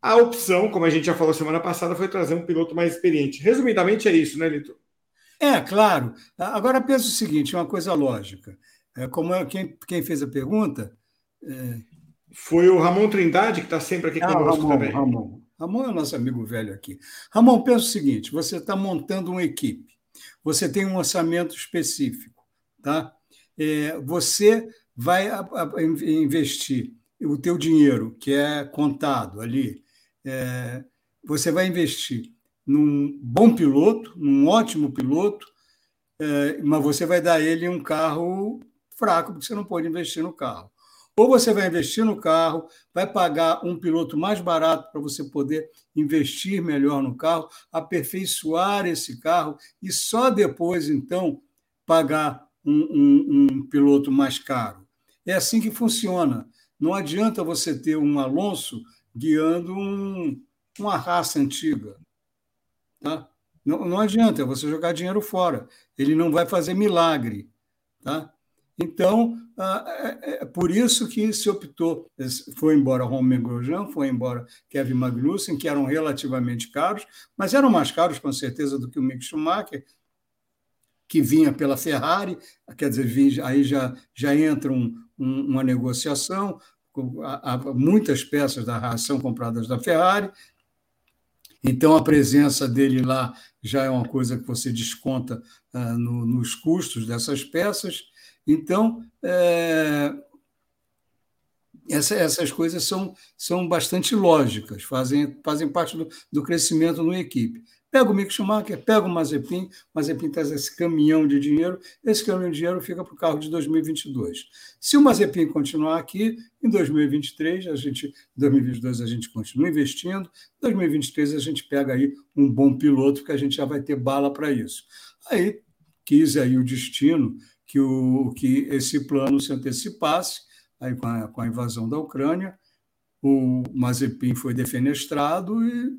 S1: a opção, como a gente já falou semana passada, foi trazer um piloto mais experiente. Resumidamente é isso, né, Lito?
S2: É, claro. Agora pensa o seguinte, uma coisa lógica. É, como é, quem, quem fez a pergunta.
S1: É... Foi o Ramon Trindade, que está sempre aqui ah, conosco
S2: Ramon,
S1: também.
S2: Ramon. Ramon é nosso amigo velho aqui. Ramon, pensa o seguinte: você está montando uma equipe, você tem um orçamento específico, tá? É, você vai a, a, investir o teu dinheiro, que é contado ali, é, você vai investir num bom piloto, num ótimo piloto, é, mas você vai dar ele um carro fraco, porque você não pode investir no carro. Ou você vai investir no carro, vai pagar um piloto mais barato para você poder investir melhor no carro, aperfeiçoar esse carro e só depois, então, pagar um, um, um piloto mais caro. É assim que funciona. Não adianta você ter um Alonso guiando um, uma raça antiga. Tá? Não, não adianta você jogar dinheiro fora. Ele não vai fazer milagre. Tá? Então, é, é, é por isso que se optou, foi embora Romain Grosjean, foi embora Kevin Magnussen, que eram relativamente caros, mas eram mais caros, com certeza, do que o Mick Schumacher, que vinha pela Ferrari, quer dizer, aí já, já entra um, um, uma negociação, há muitas peças da ração compradas da Ferrari, então, a presença dele lá já é uma coisa que você desconta uh, no, nos custos dessas peças. Então, é, essa, essas coisas são, são bastante lógicas, fazem, fazem parte do, do crescimento no equipe. Pega o Mick Schumacher, pega o Mazepin, Mazepin traz esse caminhão de dinheiro, esse caminhão de dinheiro fica para o carro de 2022. Se o Mazepin continuar aqui, em 2023, a gente, 2022 a gente continua investindo, em 2023 a gente pega aí um bom piloto, porque a gente já vai ter bala para isso. Aí quis aí o destino que, o, que esse plano se antecipasse, aí com a, com a invasão da Ucrânia, o Mazepin foi defenestrado e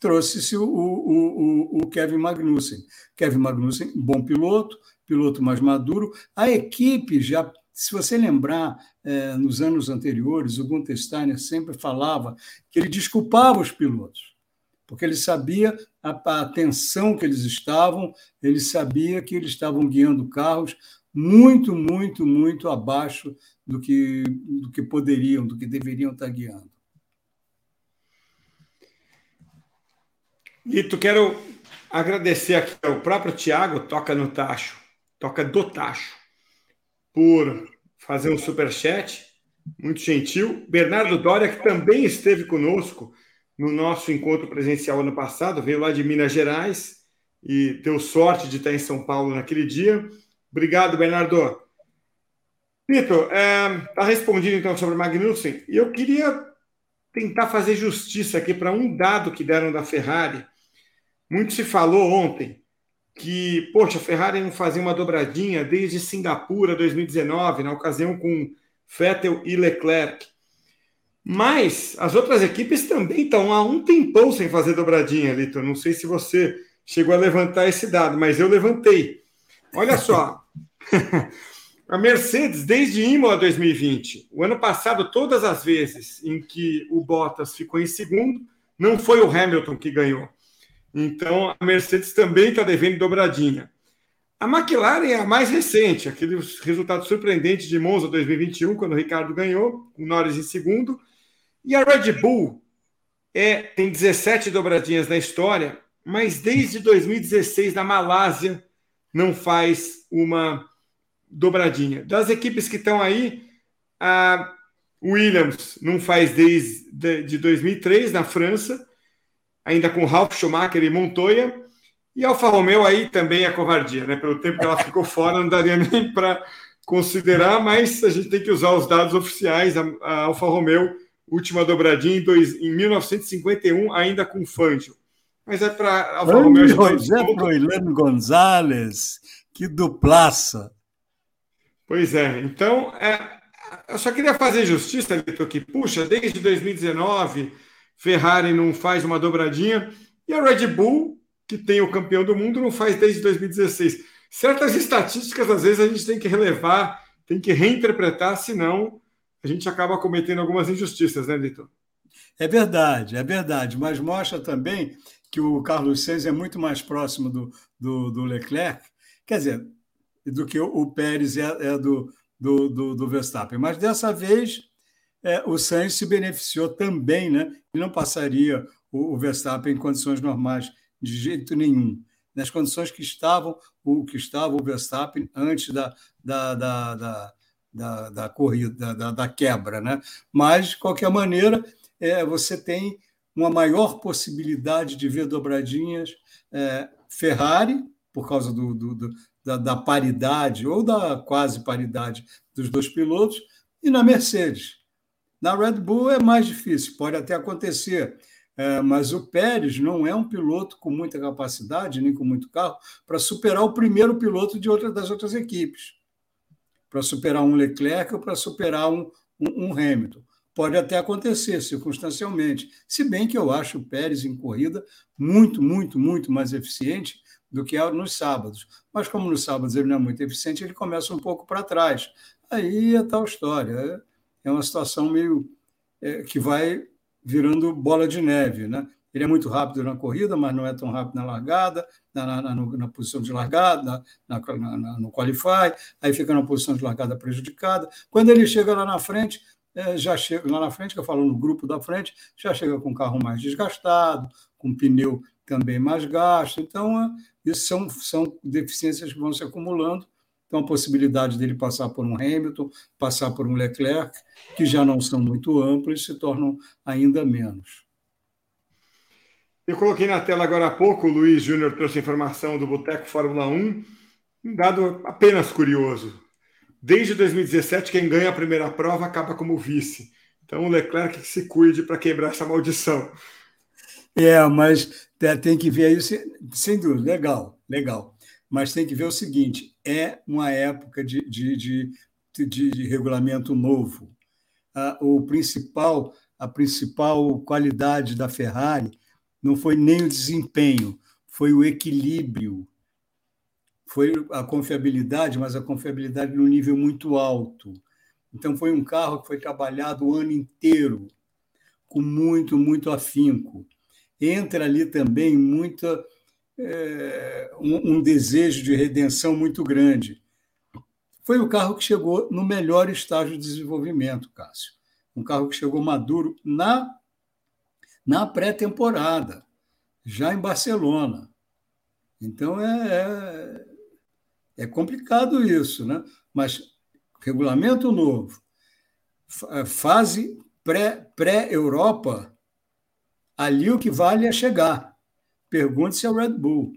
S2: Trouxe-se o, o, o, o Kevin Magnussen. Kevin Magnussen, bom piloto, piloto mais maduro. A equipe já se você lembrar, eh, nos anos anteriores, o Gunther Steiner sempre falava que ele desculpava os pilotos, porque ele sabia a, a atenção que eles estavam, ele sabia que eles estavam guiando carros muito, muito, muito abaixo do que, do que poderiam, do que deveriam estar guiando.
S1: Lito, quero agradecer aqui ao próprio Tiago, toca no tacho, toca do tacho, por fazer um super chat, muito gentil. Bernardo Doria, que também esteve conosco no nosso encontro presencial ano passado, veio lá de Minas Gerais e deu sorte de estar em São Paulo naquele dia. Obrigado, Bernardo. Vitor, está é, tá respondido então sobre Magnussen, e eu queria tentar fazer justiça aqui para um dado que deram da Ferrari. Muito se falou ontem que, poxa, a Ferrari não fazia uma dobradinha desde Singapura 2019, na ocasião com Vettel e Leclerc. Mas as outras equipes também estão há um tempão sem fazer dobradinha, Litor. Não sei se você chegou a levantar esse dado, mas eu levantei. Olha só. a Mercedes, desde Imola 2020, o ano passado, todas as vezes em que o Bottas ficou em segundo, não foi o Hamilton que ganhou. Então, a Mercedes também está devendo dobradinha. A McLaren é a mais recente, aquele resultado surpreendente de Monza 2021, quando o Ricardo ganhou, o Norris em segundo. E a Red Bull é, tem 17 dobradinhas na história, mas desde 2016, na Malásia, não faz uma dobradinha. Das equipes que estão aí, a Williams não faz desde de 2003, na França ainda com Ralf Schumacher e Montoya. E Alfa Romeo aí também é covardia, né? Pelo tempo que ela ficou fora, não daria nem para considerar, mas a gente tem que usar os dados oficiais. A, a Alfa Romeo, última dobradinha em, dois, em 1951, ainda com Fangio. Mas é para Alfa Romeo.
S2: José Froilano Gonzalez, que duplaça.
S1: Pois é, então é, eu só queria fazer justiça, Vitor, que, puxa, desde 2019 Ferrari não faz uma dobradinha e a Red Bull, que tem o campeão do mundo, não faz desde 2016. Certas estatísticas, às vezes, a gente tem que relevar, tem que reinterpretar, senão a gente acaba cometendo algumas injustiças, né, Vitor?
S2: É verdade, é verdade, mas mostra também que o Carlos Sainz é muito mais próximo do, do, do Leclerc, quer dizer, do que o, Pérez é, é do, do, do, do Verstappen. Mas dessa vez é, o Sainz se beneficiou também, né? E não passaria o, o, Verstappen em condições normais, de jeito nenhum. Nas condições que estavam o que estava o Verstappen antes da, da, da, da, da, da corrida, da, da, quebra, né? Mas, de qualquer maneira, é, você tem uma maior possibilidade de ver dobradinhas é, Ferrari, por causa do, do, do da, da paridade ou da quase paridade dos dois pilotos, e na Mercedes. Na Red Bull é mais difícil, pode até acontecer, é, mas o Pérez não é um piloto com muita capacidade, nem com muito carro, para superar o primeiro piloto de outra das outras equipes, para superar um Leclerc ou para superar um, um, um Hamilton. Pode até acontecer, circunstancialmente, se bem que eu acho o Pérez em corrida muito, muito, muito mais eficiente do que nos sábados. Mas como nos sábados ele não é muito eficiente, ele começa um pouco para trás. Aí é tal história. É uma situação meio é, que vai virando bola de neve. Né? Ele é muito rápido na corrida, mas não é tão rápido na largada, na, na, na posição de largada, na, no qualify, aí fica na posição de largada prejudicada. Quando ele chega lá na frente, é, já chega lá na frente, que eu falo no grupo da frente, já chega com o carro mais desgastado, com pneu também mais gasto. Então, é, isso são, são deficiências que vão se acumulando então, a possibilidade dele passar por um Hamilton, passar por um Leclerc, que já não são muito amplos, se tornam ainda menos.
S1: Eu coloquei na tela agora há pouco, o Luiz Júnior trouxe informação do Boteco Fórmula 1, um dado apenas curioso. Desde 2017, quem ganha a primeira prova acaba como vice. Então o Leclerc que se cuide para quebrar essa maldição.
S2: É, mas tem que ver isso, sem dúvida, legal, legal. Mas tem que ver o seguinte: é uma época de, de, de, de, de regulamento novo. Ah, o principal, a principal qualidade da Ferrari não foi nem o desempenho, foi o equilíbrio, foi a confiabilidade, mas a confiabilidade num nível muito alto. Então, foi um carro que foi trabalhado o ano inteiro, com muito, muito afinco. Entra ali também muita, é, um, um desejo de redenção muito grande. Foi o carro que chegou no melhor estágio de desenvolvimento, Cássio. Um carro que chegou maduro na na pré-temporada, já em Barcelona. Então é, é, é, complicado isso, né? Mas regulamento novo, é, fase pré-Europa, pré ali o que vale é chegar. Pergunte-se ao Red Bull.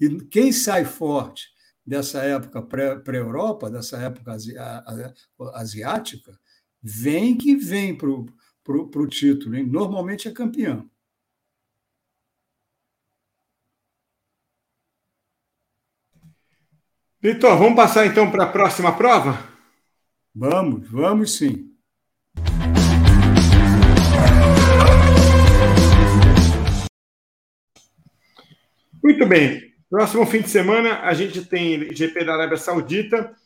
S2: E quem sai forte dessa época pré-Europa, dessa época asiática, vem que vem para o para o título. Hein? Normalmente é campeão.
S1: Vitor, vamos passar então para a próxima prova?
S2: Vamos, vamos sim.
S1: Muito bem. Próximo fim de semana a gente tem GP da Arábia Saudita.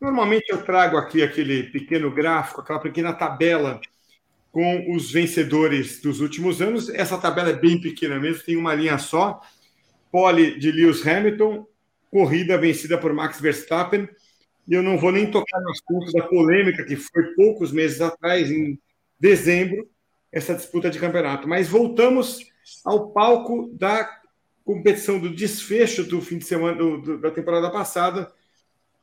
S1: Normalmente eu trago aqui aquele pequeno gráfico, aquela pequena tabela com os vencedores dos últimos anos. Essa tabela é bem pequena mesmo, tem uma linha só. Pole de Lewis Hamilton, corrida vencida por Max Verstappen. E eu não vou nem tocar no assunto da polêmica que foi poucos meses atrás, em dezembro, essa disputa de campeonato. Mas voltamos ao palco da competição do desfecho do fim de semana do, do, da temporada passada.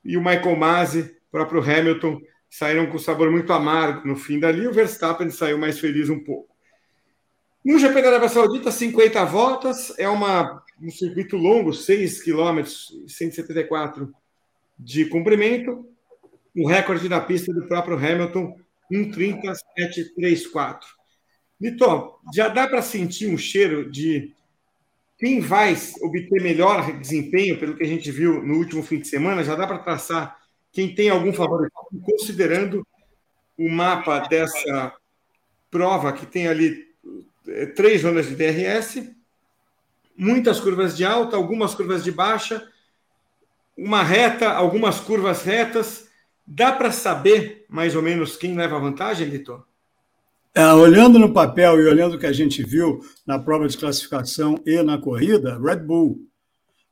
S1: E o Michael Masi, próprio Hamilton, saíram com sabor muito amargo no fim dali. O Verstappen saiu mais feliz um pouco. No GP da Arábia Saudita, 50 voltas, é uma, um circuito longo, 6 km, 174 de comprimento. O recorde da pista do próprio Hamilton, 1,3734. Vitor, já dá para sentir um cheiro de quem vai obter melhor desempenho, pelo que a gente viu no último fim de semana? Já dá para traçar quem tem algum favorito, considerando o mapa dessa prova que tem ali é, três zonas de DRS, muitas curvas de alta, algumas curvas de baixa, uma reta, algumas curvas retas. Dá para saber mais ou menos quem leva vantagem, Litor?
S2: É, olhando no papel e olhando o que a gente viu na prova de classificação e na corrida, Red Bull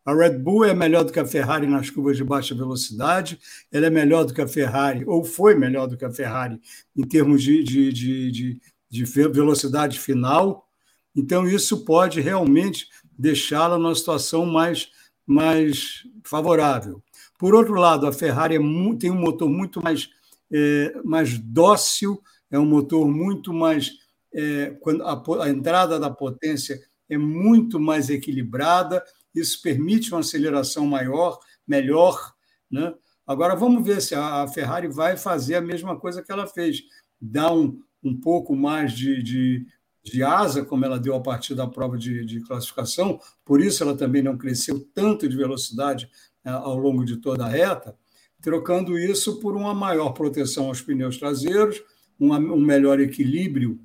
S2: a Red Bull é melhor do que a Ferrari nas curvas de baixa velocidade, ela é melhor do que a Ferrari, ou foi melhor do que a Ferrari em termos de, de, de, de, de velocidade final. Então, isso pode realmente deixá-la numa situação mais, mais favorável. Por outro lado, a Ferrari é muito, tem um motor muito mais, é, mais dócil, é um motor muito mais. É, quando a, a entrada da potência é muito mais equilibrada isso permite uma aceleração maior, melhor. Né? Agora, vamos ver se a Ferrari vai fazer a mesma coisa que ela fez, dar um, um pouco mais de, de, de asa, como ela deu a partir da prova de, de classificação, por isso ela também não cresceu tanto de velocidade né, ao longo de toda a reta, trocando isso por uma maior proteção aos pneus traseiros, uma, um melhor equilíbrio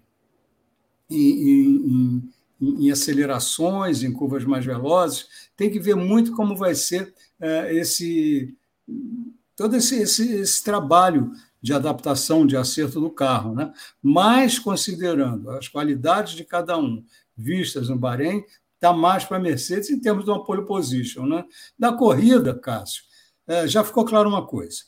S2: em, em, em acelerações, em curvas mais velozes. Tem que ver muito como vai ser é, esse todo esse, esse, esse, trabalho de adaptação, de acerto do carro. Né? Mas, considerando as qualidades de cada um vistas no Bahrein, está mais para a Mercedes em termos de uma pole position. Né? Da corrida, Cássio, é, já ficou claro uma coisa.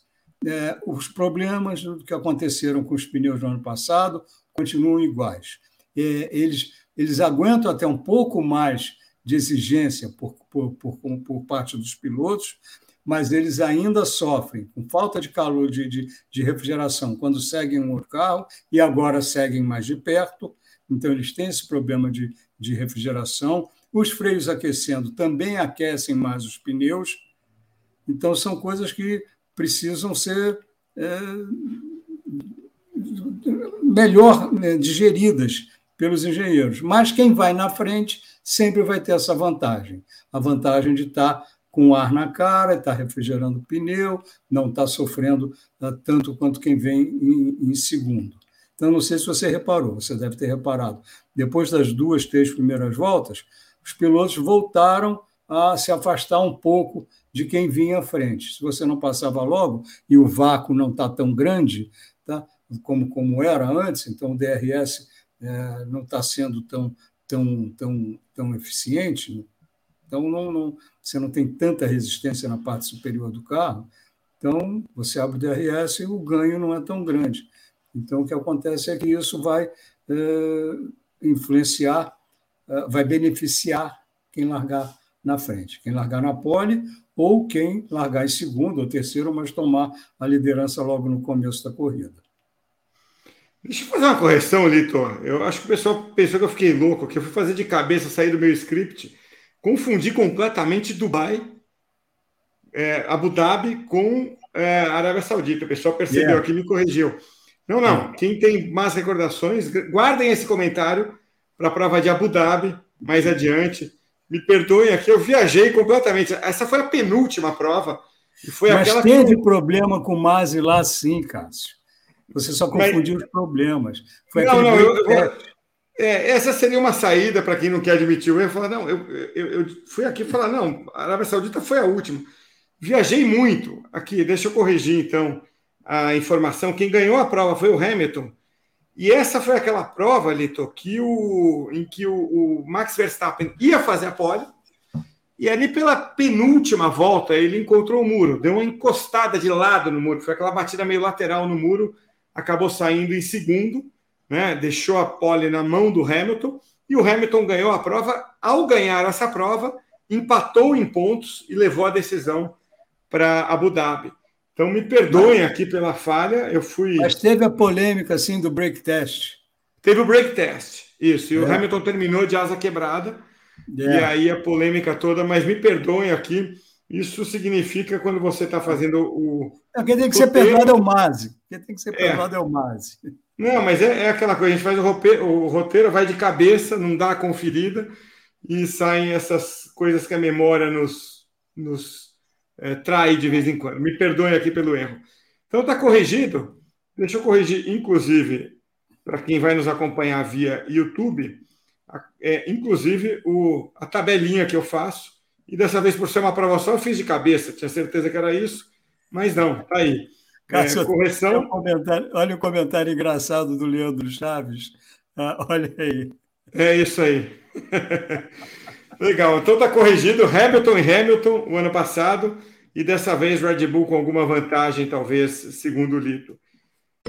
S2: É, os problemas que aconteceram com os pneus no ano passado continuam iguais. É, eles eles aguentam até um pouco mais de exigência por, por, por, por parte dos pilotos, mas eles ainda sofrem com falta de calor de, de, de, refrigeração quando seguem um carro e agora seguem mais de perto. Então, eles têm esse problema de, de refrigeração. Os freios aquecendo também aquecem mais os pneus. Então, são coisas que precisam ser é, melhor né, digeridas pelos engenheiros. Mas quem vai na frente sempre vai ter essa vantagem a vantagem de estar com ar na cara, estar refrigerando o pneu, não estar sofrendo uh, tanto quanto quem vem em, em, segundo. Então, não sei se você reparou, você deve ter reparado. Depois das duas, três primeiras voltas, os pilotos voltaram a se afastar um pouco de quem vinha à frente. Se você não passava logo e o vácuo não está tão grande, tá? como, como era antes, então o DRS é, não está sendo tão, tão, tão, tão eficiente, então não, não, você não tem tanta resistência na parte superior do carro, então você abre o DRS e o ganho não é tão grande. Então o que acontece é que isso vai é, influenciar, é, vai beneficiar quem largar na frente, quem largar na pole ou quem largar em segundo ou terceiro, mas tomar a liderança logo no começo da corrida.
S1: Deixa eu fazer uma correção, Lito. Eu acho que o pessoal pensou que eu fiquei louco, que eu fui fazer de cabeça, sair do meu script, confundi completamente Dubai, é, Abu Dhabi com é, Arábia Saudita. O pessoal percebeu yeah. aqui e me corrigiu. Não, não. Yeah. Quem tem más recordações, guardem esse comentário para a prova de Abu Dhabi mais adiante. Me perdoem aqui, eu viajei completamente. Essa foi a penúltima prova. E foi
S2: Mas
S1: aquela
S2: teve que... problema com o Masi lá sim, Cássio. Você só confundiu Mas... os problemas. Foi
S1: não, não, eu, eu, é, essa seria uma saída para quem não quer admitir o erro. Falar, não, eu, eu, eu fui aqui falar, não, a Arábia Saudita foi a última. Viajei muito aqui, deixa eu corrigir então a informação. Quem ganhou a prova foi o Hamilton. E essa foi aquela prova, Lito, que o, em que o, o Max Verstappen ia fazer a pole. E ali pela penúltima volta ele encontrou o muro, deu uma encostada de lado no muro, foi aquela batida meio lateral no muro, acabou saindo em segundo, né? deixou a pole na mão do Hamilton, e o Hamilton ganhou a prova. Ao ganhar essa prova, empatou em pontos e levou a decisão para Abu Dhabi. Então me perdoem aqui pela falha, eu fui.
S2: Mas teve a polêmica assim do break test.
S1: Teve o break test, isso. E é. o Hamilton terminou de asa quebrada. É. E aí a polêmica toda, mas me perdoem aqui. Isso significa quando você está fazendo o.
S2: É, quem tem que ser perdoado é o Mazi. Quem tem que ser perdoado é, é o Mazi.
S1: Não, mas é, é, aquela coisa, a gente faz o roteiro, o roteiro, vai de cabeça, não dá a conferida, e saem essas coisas que a memória nos, nos é, trai de vez em quando. Me perdoem aqui pelo erro. Então está corrigido. Deixa eu corrigir, inclusive, para quem vai nos acompanhar via YouTube, é, inclusive o, a tabelinha que eu faço e dessa vez, por ser uma prova só, eu fiz de cabeça, tinha certeza que era isso, mas não, tá aí.
S2: Cássio, é, correção. olha o comentário engraçado do Leandro Chaves. Ah, olha aí.
S1: É isso aí. Legal, então está corrigido Hamilton e Hamilton o ano passado, e dessa vez Red Bull com alguma vantagem, talvez, segundo o Lito.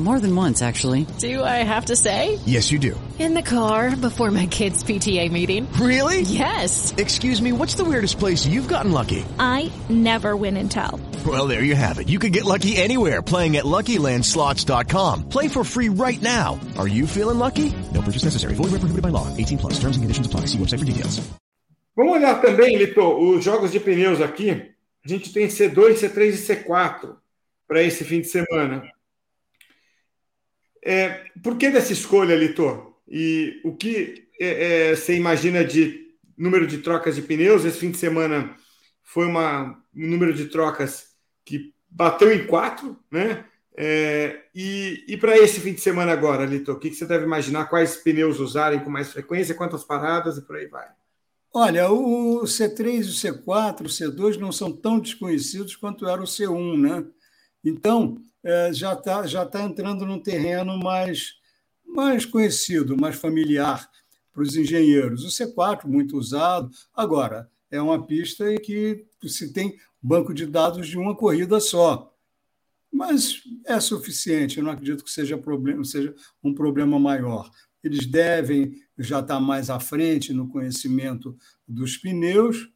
S5: More than once, actually.
S6: Do I have to say?
S3: Yes, you do.
S6: In the car before my kids' PTA meeting.
S3: Really?
S6: Yes.
S3: Excuse me, what's the weirdest place you've gotten lucky?
S7: I never win and tell.
S3: Well, there you have it. You can get lucky anywhere playing at LuckyLandSlots.com. Play for free right now. Are you feeling lucky? No purchase necessary. Void where prohibited by law. 18 plus. Terms and conditions apply. See website for details.
S1: Vamos olhar também, Lito, os jogos de pneus aqui. A gente tem C2, C3 e C4 para esse fim de semana. É, por que dessa escolha, Litor? E o que é, é, você imagina de número de trocas de pneus? Esse fim de semana foi uma, um número de trocas que bateu em quatro, né? É, e, e para esse fim de semana agora, Litor, o que, que você deve imaginar? Quais pneus usarem com mais frequência, quantas paradas e por aí vai?
S2: Olha, o C3 e o C4, o C2 não são tão desconhecidos quanto era o C1, né? Então, é, já está já tá entrando num terreno mais, mais conhecido, mais familiar para os engenheiros. O C4, muito usado. Agora, é uma pista em que se tem banco de dados de uma corrida só. Mas é suficiente, eu não acredito que seja, problema, seja um problema maior. Eles devem já estar mais à frente no conhecimento dos pneus.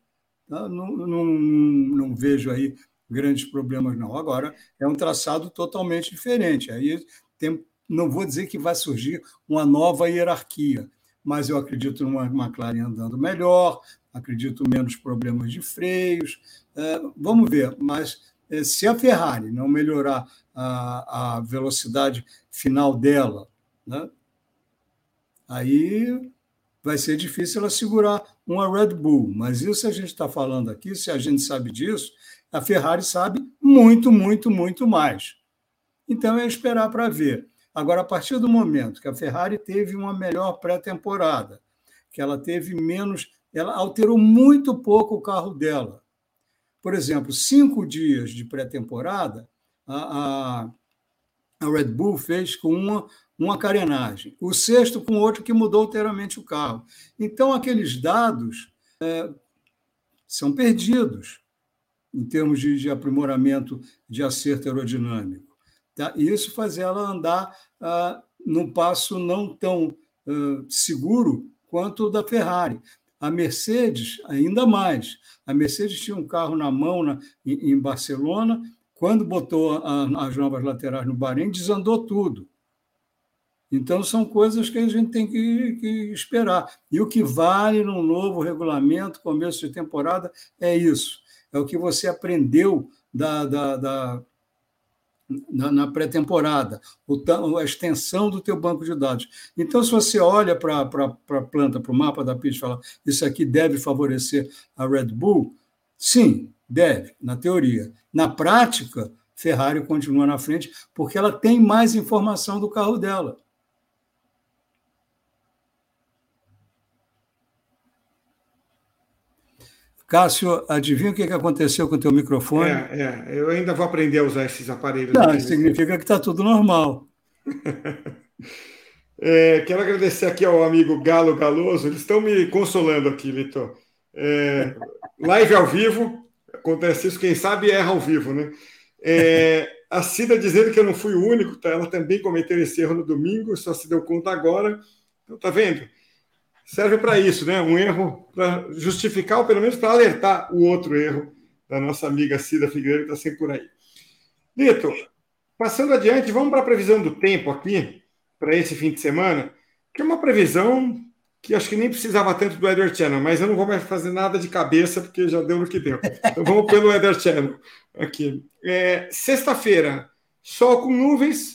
S2: Tá? Não, não, não vejo aí grandes problemas, não. Agora, é um traçado totalmente diferente. Aí tem, não vou dizer que vai surgir uma nova hierarquia, mas eu acredito numa McLaren andando melhor, acredito menos problemas de freios. É, vamos ver, mas é, se a Ferrari não melhorar a, a velocidade final dela, né, aí vai ser difícil ela segurar uma Red Bull. Mas isso a gente está falando aqui, se a gente sabe disso, a Ferrari sabe muito, muito, muito mais. Então é esperar para ver. Agora, a partir do momento que a Ferrari teve uma melhor pré-temporada, que ela teve menos, ela alterou muito pouco o carro dela. Por exemplo, cinco dias de pré-temporada, a, a, a, Red Bull fez com uma, uma carenagem, o sexto com outro que mudou inteiramente o carro. Então, aqueles dados é, são perdidos em termos de, de aprimoramento de acerto aerodinâmico. Tá? E isso faz ela andar ah, num passo não tão ah, seguro quanto o da Ferrari. A Mercedes, ainda mais. A Mercedes tinha um carro na mão na, em, em Barcelona, quando botou a, as novas laterais no Bahrein, desandou tudo. Então, são coisas que a gente tem que, que, esperar. E o que vale no novo regulamento, começo de temporada, é isso. É o que você aprendeu da, da, da na, na pré-temporada, a extensão do teu banco de dados. Então, se você olha para a planta, para o mapa da pista e fala isso aqui deve favorecer a Red Bull, sim, deve, na teoria. Na prática, Ferrari continua na frente porque ela tem mais informação do carro dela. Cássio, adivinha o que aconteceu com o teu microfone?
S1: É, é, eu ainda vou aprender a usar esses aparelhos.
S2: Não, significa que está tudo normal.
S1: é, quero agradecer aqui ao amigo Galo Galoso, eles estão me consolando aqui, Litor. É, live ao vivo, acontece isso, quem sabe erra ao vivo, né? É, a Cida dizendo que eu não fui o único, tá? ela também cometeu esse erro no domingo, só se deu conta agora. Então, tá vendo? Serve para isso, né? Um erro para justificar, ou pelo menos para alertar o outro erro da nossa amiga Cida Figueiredo, que está sempre por aí. Lito, passando adiante, vamos para a previsão do tempo aqui, para esse fim de semana, que é uma previsão que acho que nem precisava tanto do Weather Channel, mas eu não vou mais fazer nada de cabeça, porque já deu no que deu. Então vamos pelo Weather Channel aqui. É, Sexta-feira, sol com nuvens,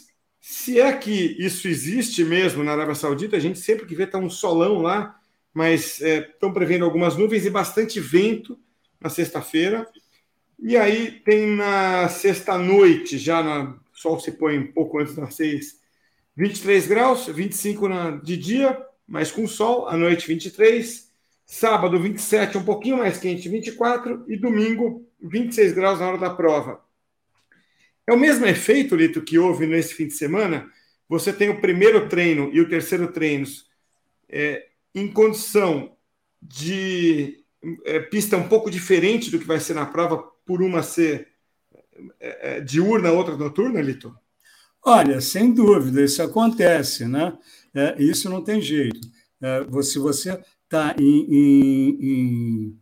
S1: se é que isso existe mesmo na Arábia Saudita, a gente sempre que vê está um solão lá, mas estão é, prevendo algumas nuvens e bastante vento na sexta-feira. E aí tem na sexta-noite, já o sol se põe um pouco antes das seis, 23 graus, 25 na, de dia, mas com sol, à noite 23. Sábado 27, um pouquinho mais quente, 24. E domingo 26 graus na hora da prova. É o mesmo efeito, Lito, que houve nesse fim de semana. Você tem o primeiro treino e o terceiro treino é, em condição de é, pista um pouco diferente do que vai ser na prova, por uma ser é, é diurna, outra noturna, Lito?
S2: Olha, sem dúvida, isso acontece, né? É, isso não tem jeito. É, se você está em, em, em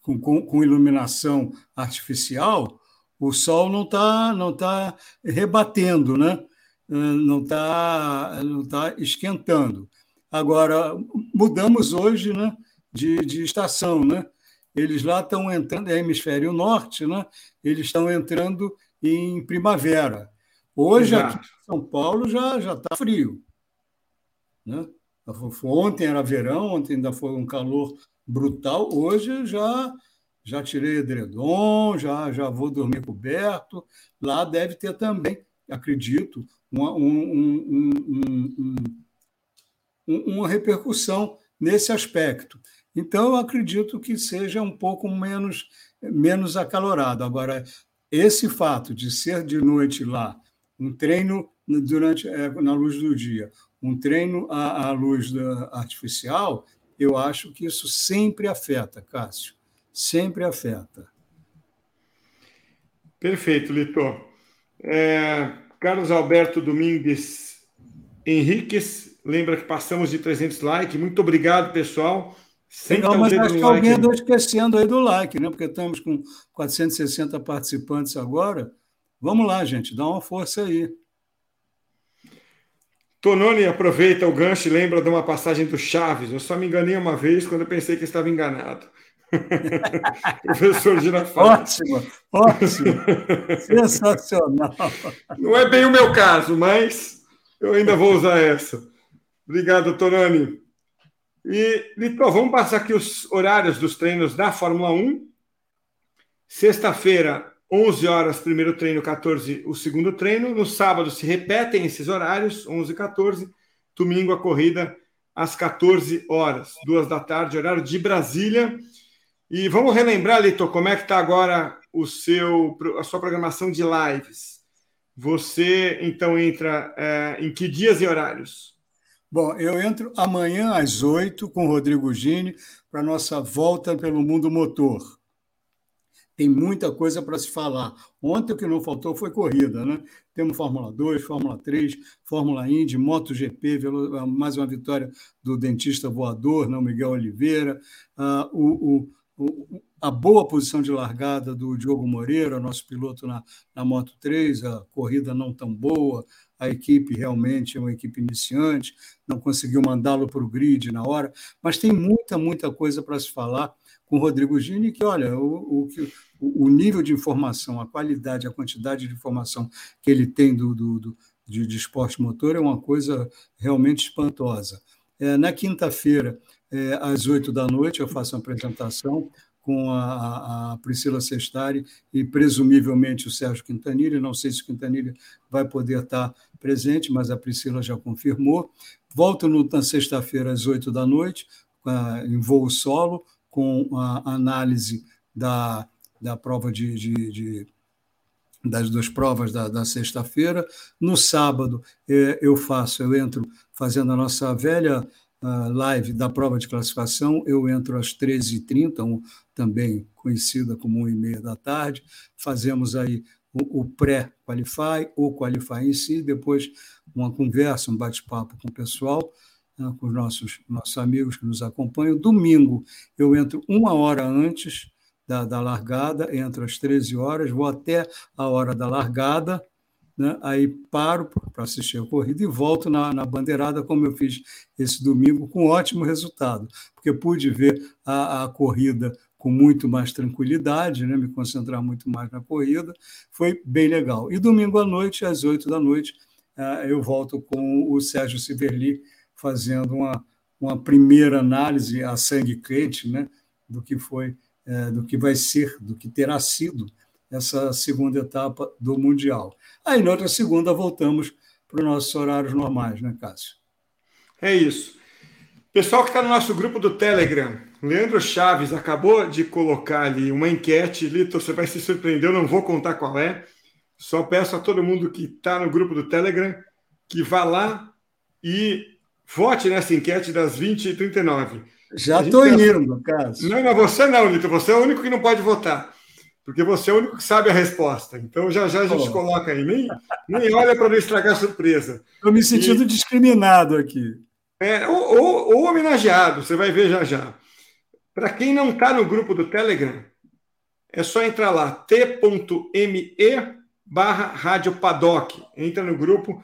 S2: com, com, iluminação artificial, o Sol não está não tá rebatendo, né? não está não tá esquentando. Agora, mudamos hoje né, de, de estação. Né? Eles lá estão entrando, é hemisfério norte, né? eles estão entrando em primavera. Hoje, Exato. aqui em São Paulo, já está frio. Né? Ontem era verão, ontem ainda foi um calor brutal, hoje já já tirei edredom, já, já vou dormir coberto. Lá deve ter também, acredito, uma, um, um, um, uma repercussão nesse aspecto. Então, eu acredito que seja um pouco menos, menos acalorado. Agora, esse fato de ser de noite lá, um treino durante é, na luz do dia, um treino à, à luz da, artificial, eu acho que isso sempre afeta, Cássio, sempre afeta.
S1: Perfeito, Litor. É, Carlos Alberto Domingues Henriques, lembra que passamos de 300 likes. Muito obrigado, pessoal.
S2: Sempre Não, mas acho que alguém andou esquecendo aí do like, né? Porque estamos com 460 participantes agora. Vamos lá, gente, dá uma força aí.
S1: Tononi aproveita o gancho e lembra de uma passagem do Chaves. Eu só me enganei uma vez quando eu pensei que estava enganado. Professor Girafales.
S2: Ótimo, ótimo. Sensacional.
S1: Não é bem o meu caso, mas eu ainda vou usar essa. Obrigado, Tononi. E, Litor, vamos passar aqui os horários dos treinos da Fórmula 1. Sexta-feira, 11 horas, primeiro treino, 14, o segundo treino. No sábado se repetem esses horários, 11 e 14. Domingo, a corrida às 14 horas, duas da tarde, horário de Brasília. E vamos relembrar, Litor, como é que está agora o seu, a sua programação de lives. Você, então, entra é, em que dias e horários?
S2: Bom, eu entro amanhã às oito com o Rodrigo Gini para nossa volta pelo mundo motor. Tem muita coisa para se falar. Ontem o que não faltou foi corrida, né? Temos Fórmula 2, Fórmula 3, Fórmula Indy, MotoGP, mais uma vitória do dentista voador, não Miguel Oliveira. Uh, o, o, a boa posição de largada do Diogo Moreira, nosso piloto na, na Moto 3, a corrida não tão boa, a equipe realmente é uma equipe iniciante, não conseguiu mandá-lo para o grid na hora, mas tem muita, muita coisa para se falar com o Rodrigo Gini, que, olha, o, o, o nível de informação, a qualidade, a quantidade de informação que ele tem do, do, do de, de, esporte motor é uma coisa realmente espantosa. É, na quinta-feira, é, às oito da noite, eu faço uma apresentação com a, a, Priscila Sestari e presumivelmente o Sérgio Quintanilha. Não sei se o Quintanilha vai poder estar presente, mas a Priscila já confirmou. Volto no, na sexta-feira às oito da noite, em voo solo, com a análise da, da prova de, de, de das duas provas da, da sexta-feira. No sábado, eh, eu faço, eu entro fazendo a nossa velha live da prova de classificação. Eu entro às 13h30, um, também conhecida como 1h30 da tarde. Fazemos aí o, o pré-qualify, o qualify em si, depois uma conversa, um bate-papo com o pessoal, né, com os nossos, nossos amigos que nos acompanham. Domingo, eu entro uma hora antes da, da largada, entro às 13 horas, vou até a hora da largada, né? aí paro para assistir a corrida e volto na, na, bandeirada, como eu fiz esse domingo, com ótimo resultado, porque pude ver a, a corrida com muito mais tranquilidade, né? me concentrar muito mais na corrida, foi bem legal. E domingo à noite, às oito da noite, eh, eu volto com o Sérgio Siverli fazendo uma, uma primeira análise a sangue quente né? do que foi, eh, do que vai ser, do que terá sido essa segunda etapa do Mundial. Aí, na outra segunda, voltamos para os nossos horários normais, né, Cássio?
S1: É isso. Pessoal que está no nosso grupo do Telegram, Leandro Chaves acabou de colocar ali uma enquete. Lito, você vai se surpreender, eu não vou contar qual é. Só peço a todo mundo que está no grupo do Telegram que vá lá e vote nessa enquete das 20h39.
S2: Já estou indo, caso.
S1: Não, mas você não, Lito, você é o único que não pode votar porque você é o único que sabe a resposta. Então já já a gente oh. coloca aí, nem, nem olha para não estragar a surpresa.
S2: Estou me sentindo e, discriminado aqui.
S1: É, ou, ou, ou, homenageado, você vai ver já já. Para quem não está no grupo do Telegram, é só entrar lá, t.me barra Rádio Paddock. Entra no grupo,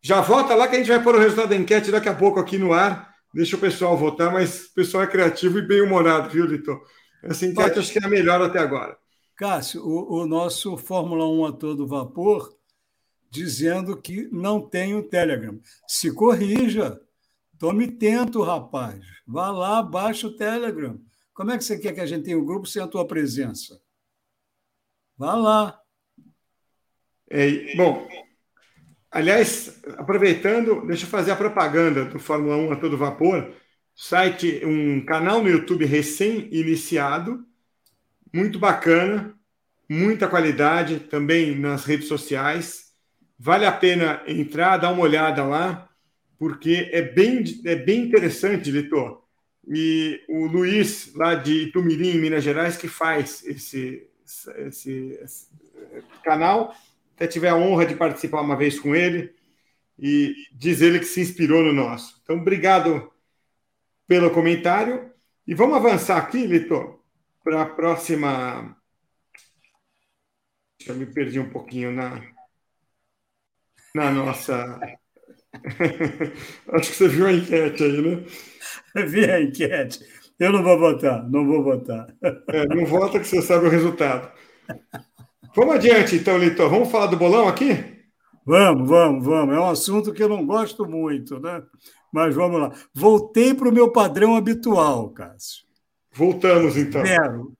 S1: já vota lá que a gente vai pôr o resultado da enquete daqui a pouco aqui no ar. Deixa o pessoal votar, mas o pessoal é criativo e bem-humorado, viu, Litor? Essa enquete acho que é a melhor até agora.
S2: Cássio, o, o, nosso Fórmula 1 a todo vapor dizendo que não tem o Telegram. Se corrija. Tome tento, rapaz. Vá lá, baixa o Telegram. Como é que você quer que a gente tenha o um grupo sem a tua presença? Vá lá.
S1: É, bom, aliás, aproveitando, deixa eu fazer a propaganda do Fórmula 1 a todo vapor. Site, um canal no YouTube recém-iniciado, muito bacana. muita qualidade também nas redes sociais. Vale a pena entrar, dar uma olhada lá, porque é bem, é bem interessante, Vitor. E o Luiz, lá de Itumirim, Minas Gerais, que faz esse, esse, esse canal. Até tive a honra de participar uma vez com ele e diz ele que se inspirou no nosso. Então, obrigado pelo comentário. E vamos avançar aqui, Litor, para a próxima. Já me perdi um pouquinho na, na nossa. Acho que você viu a enquete aí, né?
S2: Vi a enquete. Eu não vou votar, não vou votar.
S1: É, não vota que você sabe o resultado. Vamos adiante, então, Litor. Vamos falar do bolão aqui?
S2: Vamos, vamos, vamos. É um assunto que eu não gosto muito, né? Mas vamos lá. Voltei para o meu padrão habitual, Cássio.
S1: Voltamos, então.
S2: Zero.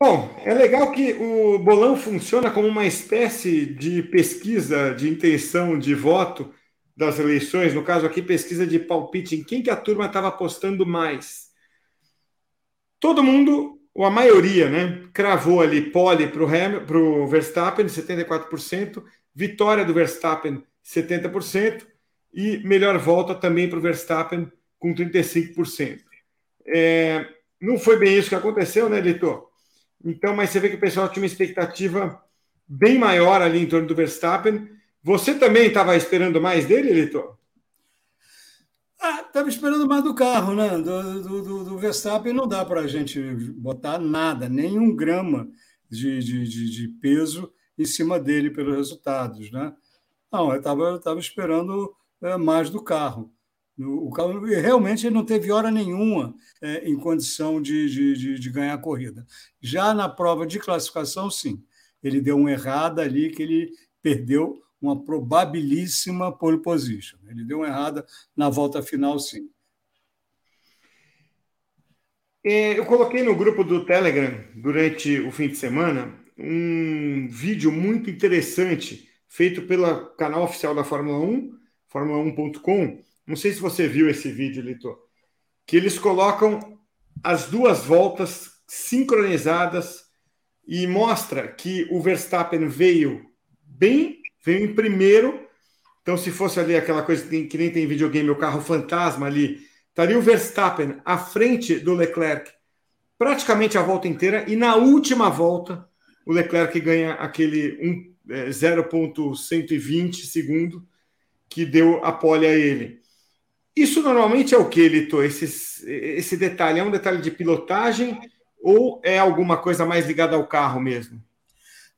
S1: Bom, é legal que o bolão funciona como uma espécie de pesquisa de intenção de voto das eleições, no caso aqui, pesquisa de palpite em quem que a turma estava apostando mais. Todo mundo, ou a maioria, né, cravou ali pole para o Verstappen, 74%, vitória do Verstappen, 70%, e melhor volta também para o Verstappen, com 35%. É, não foi bem isso que aconteceu, né, Litor? Então, mas você vê que o pessoal tinha uma expectativa bem maior ali em torno do Verstappen. Você também estava esperando mais dele, Litor?
S2: Estava ah, esperando mais do carro, né? Do, do, do Verstappen não dá para a gente botar nada, nem um grama de, de, de, de, peso em cima dele pelos resultados, né? Não, eu estava esperando é, mais do carro. O carro realmente ele não teve hora nenhuma é, em condição de, de, de, ganhar a corrida. Já na prova de classificação, sim. Ele deu uma errada ali que ele perdeu uma probabilíssima pole position. Ele deu uma errada na volta final, sim.
S1: É, eu coloquei no grupo do Telegram durante o fim de semana um vídeo muito interessante feito pelo canal oficial da Fórmula 1, Fórmula1.com não sei se você viu esse vídeo, Litor. Que eles colocam as duas voltas sincronizadas e mostra que o Verstappen veio bem, veio em primeiro. Então, se fosse ali aquela coisa que nem tem videogame, o carro fantasma ali, estaria o Verstappen à frente do Leclerc praticamente a volta inteira. E na última volta, o Leclerc ganha aquele um, é, 0,120 segundo que deu a pole a ele. Isso normalmente é o que, Lito? Esse, esse detalhe é um detalhe de pilotagem ou é alguma coisa mais ligada ao carro mesmo?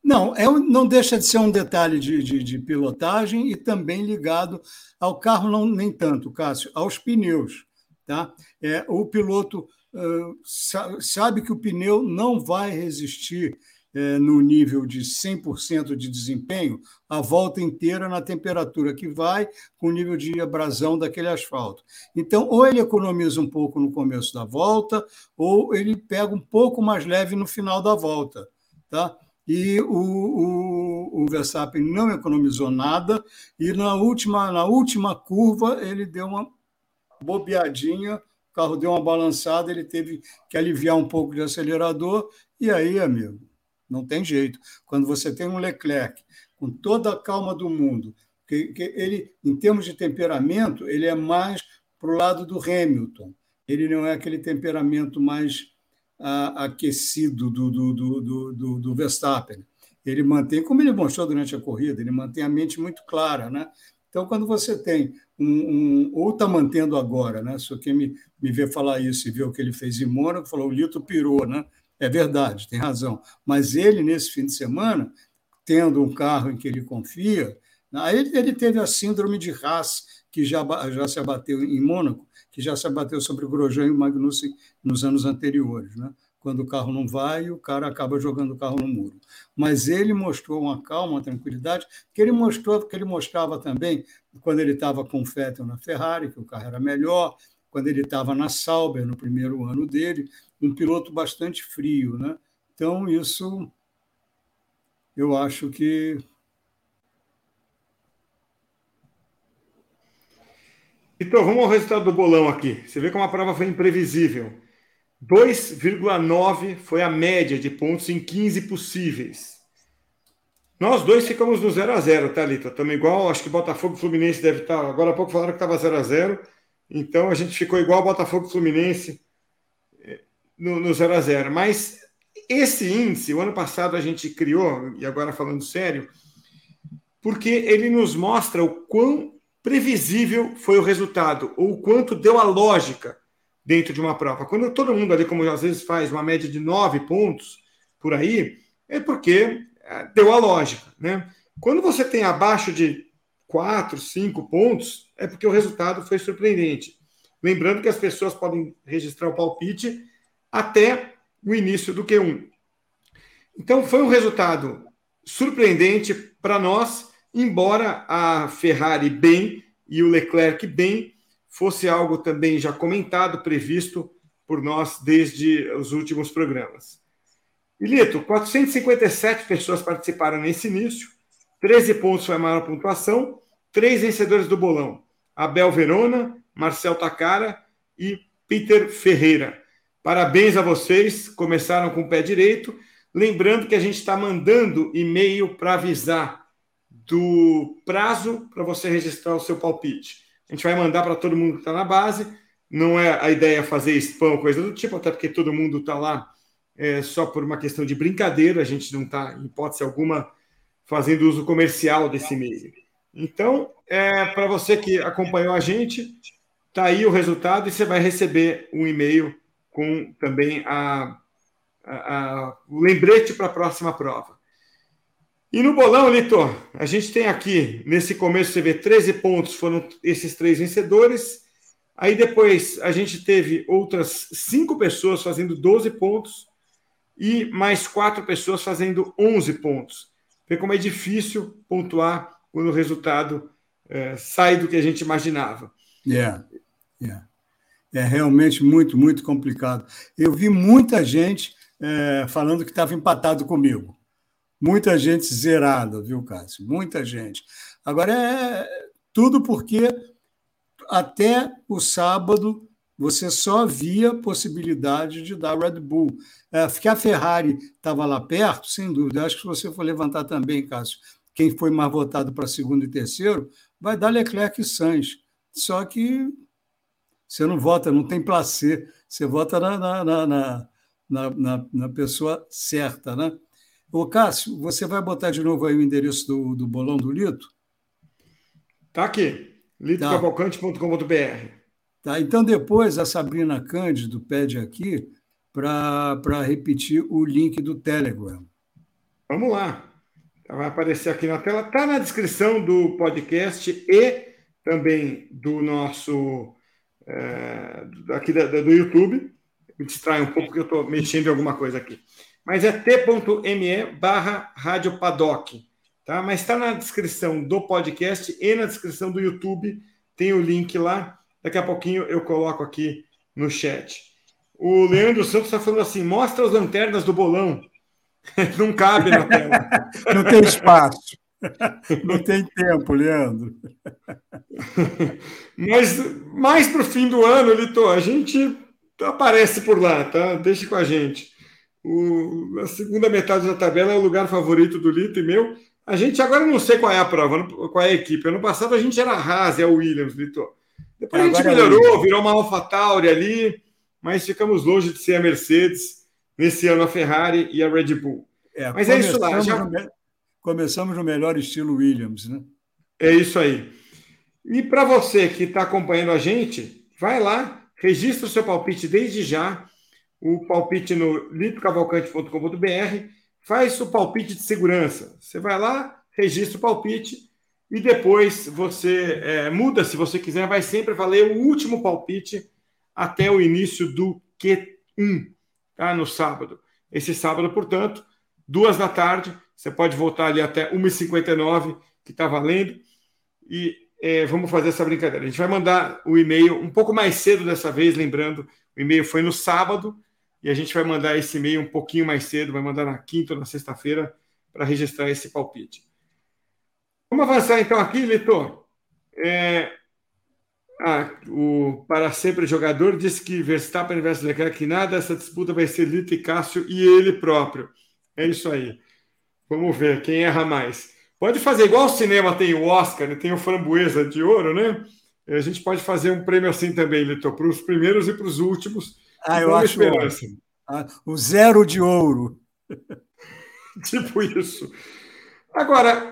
S2: Não, é, não deixa de ser um detalhe de, de, de pilotagem e também ligado ao carro, não nem tanto, Cássio, aos pneus. Tá? É, o piloto uh, sabe que o pneu não vai resistir é, no nível de 100% de desempenho a volta inteira na temperatura que vai com o nível de abrasão daquele asfalto. Então, ou ele economiza um pouco no começo da volta, ou ele pega um pouco mais leve no final da volta. Tá? E o, o, o Verstappen não economizou nada, e na última, na última curva ele deu uma bobeadinha o carro deu uma balançada, ele teve que aliviar um pouco de acelerador, e aí, amigo, não tem jeito. Quando você tem um Leclerc com toda a calma do mundo, que, que ele, em termos de temperamento, ele é mais para o lado do Hamilton. Ele não é aquele temperamento mais ah, aquecido do, do, do, do, do Verstappen. Ele mantém, como ele mostrou durante a corrida, ele mantém a mente muito clara, né? Então, quando você tem um, um ou está mantendo agora, né? Só quem me, me vê falar isso e vê o que ele fez em Mônaco, falou o Lito pirou, né? É verdade, tem razão. Mas ele, nesse fim de semana, tendo um carro em que ele confia, aí ele teve a síndrome de Haas, que já, já se abateu em Mônaco, que já se abateu sobre o Grosjean e o Magnussen nos anos anteriores, né? quando o carro não vai, o cara acaba jogando o carro no muro. Mas ele mostrou uma calma, uma tranquilidade, que ele mostrou, que ele mostrava também quando ele estava com o Vettel na Ferrari, que o carro era melhor, quando ele estava na Sauber no primeiro ano dele, um piloto bastante frio, né? Então isso eu acho que
S1: Então, vamos ao resultado do bolão aqui. Você vê como a prova foi imprevisível. 2,9 foi a média de pontos em 15 possíveis. Nós dois ficamos no 0 a 0 tá, Lito? Estamos igual, acho que Botafogo e Fluminense deve estar. Agora há pouco falaram que estava 0 a 0 Então a gente ficou igual Botafogo e Fluminense eh, no, no 0 a 0 Mas esse índice, o ano passado a gente criou, e agora falando sério, porque ele nos mostra o quão previsível foi o resultado, ou o quanto deu a lógica dentro de uma prova. Quando todo mundo ali, como às vezes faz uma média de nove pontos por aí, é porque é, deu a lógica. Né? Quando você tem abaixo de quatro, cinco pontos, é porque o resultado foi surpreendente. Lembrando que as pessoas podem registrar o palpite até o início do Q1. Então, foi um resultado surpreendente para nós, embora a Ferrari bem e o Leclerc bem fosse algo também já comentado, previsto por nós desde os últimos programas. Ilito, 457 pessoas participaram nesse início, 13 pontos foi a maior pontuação, três vencedores do bolão: Abel Verona, Marcel Takara e Peter Ferreira. Parabéns a vocês, começaram com o pé direito. Lembrando que a gente está mandando e-mail para avisar do prazo para você registrar o seu palpite. A gente vai mandar para todo mundo que está na base. Não é a ideia fazer spam, coisa do tipo, até porque todo mundo está lá é, só por uma questão de brincadeira. A gente não está, em hipótese alguma, fazendo uso comercial desse e-mail. Então, é, para você que acompanhou a gente, está aí o resultado e você vai receber um e-mail com também a, a, a o lembrete para a próxima prova. E no bolão, Litor, a gente tem aqui, nesse começo, você vê 13 pontos, foram esses três vencedores. Aí depois a gente teve outras cinco pessoas fazendo 12 pontos e mais quatro pessoas fazendo 11 pontos. Vê como é difícil pontuar quando o resultado é, sai do que a gente imaginava.
S2: Yeah, yeah. É realmente muito, muito complicado. Eu vi muita gente é, falando que estava empatado comigo. Muita gente zerada, viu, Cássio? Muita gente. Agora, é tudo porque até o sábado você só via possibilidade de dar Red Bull. É, a Ferrari estava lá perto, sem dúvida. Acho que você for levantar também, Cássio, quem foi mais votado para segundo e terceiro, vai dar Leclerc e Sainz. Só que você não vota, não tem placer, você vota na, na, na, na, na pessoa certa, né? Ô, Cássio, você vai botar de novo aí o endereço do, do bolão do Lito?
S1: Tá aqui, litocavalcante.com.br.
S2: Tá, então depois a Sabrina Cândido pede aqui para repetir o link do Telegram.
S1: Vamos lá. Vai aparecer aqui na tela, está na descrição do podcast e também do nosso é, aqui da, do YouTube. Me distrai um pouco porque eu estou mexendo em alguma coisa aqui mas é t.me barra Rádio Paddock. Tá? Mas está na descrição do podcast e na descrição do YouTube. Tem o link lá. Daqui a pouquinho eu coloco aqui no chat. O Leandro Santos está falando assim: mostra as lanternas do bolão. Não cabe na tela.
S2: Não tem espaço. Não tem tempo, Leandro.
S1: Mas mais para o fim do ano, Lito, a gente aparece por lá, tá? Deixe com a gente. O, a segunda metade da tabela é o lugar favorito do Lito e meu. A gente agora não sei qual é a prova, qual é a equipe. Ano passado a gente era a Haas, é o Williams, Lito. Depois a gente é melhorou, virou uma AlphaTauri ali, mas ficamos longe de ser a Mercedes. Nesse ano a Ferrari e a Red Bull.
S2: É, mas é isso lá. Já... No, começamos no melhor estilo Williams, né?
S1: É isso aí. E para você que está acompanhando a gente, vai lá, registra o seu palpite desde já o palpite no litocavalcante.com.br, faz o palpite de segurança. Você vai lá, registra o palpite e depois você é, muda, se você quiser, vai sempre valer o último palpite até o início do Q1, tá? no sábado. Esse sábado, portanto, duas da tarde, você pode voltar ali até 1h59, que está valendo, e é, vamos fazer essa brincadeira. A gente vai mandar o e-mail um pouco mais cedo dessa vez, lembrando, o e-mail foi no sábado, e a gente vai mandar esse e-mail um pouquinho mais cedo, vai mandar na quinta ou na sexta-feira para registrar esse palpite. Vamos avançar então aqui, Litor. É... Ah, o para sempre jogador disse que Verstappen versus Leclerc que nada, essa disputa vai ser Lito e Cássio e ele próprio. É isso aí. Vamos ver quem erra mais. Pode fazer igual o cinema tem o Oscar, né? tem o Framboesa de Ouro, né? A gente pode fazer um prêmio assim também, Lito, para os primeiros e para os últimos.
S2: Ah, eu acho esperança. Ah, o zero de ouro.
S1: tipo isso. Agora,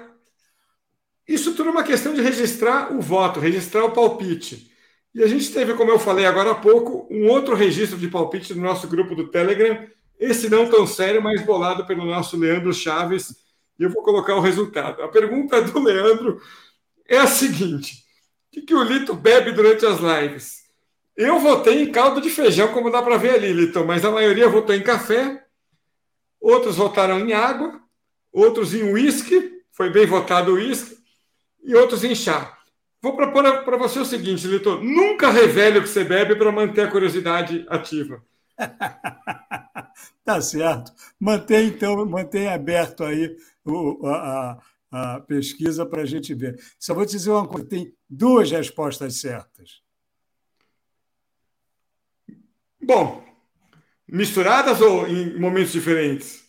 S1: isso tudo é uma questão de registrar o voto, registrar o palpite. E a gente teve, como eu falei agora há pouco, um outro registro de palpite no nosso grupo do Telegram, esse não tão sério, mas bolado pelo nosso Leandro Chaves, e eu vou colocar o resultado. A pergunta do Leandro é a seguinte: o que, que o Lito bebe durante as lives? Eu votei em caldo de feijão, como dá para ver ali, Lito, mas a maioria votou em café, outros votaram em água, outros em uísque, foi bem votado o uísque, e outros em chá. Vou propor para você o seguinte, Litor: nunca revele o que você bebe para manter a curiosidade ativa.
S2: tá certo. Mantém, então, mantém aberto aí o, a, a pesquisa para a gente ver. Só vou te dizer uma coisa: tem duas respostas certas.
S1: Bom, misturadas ou em momentos diferentes?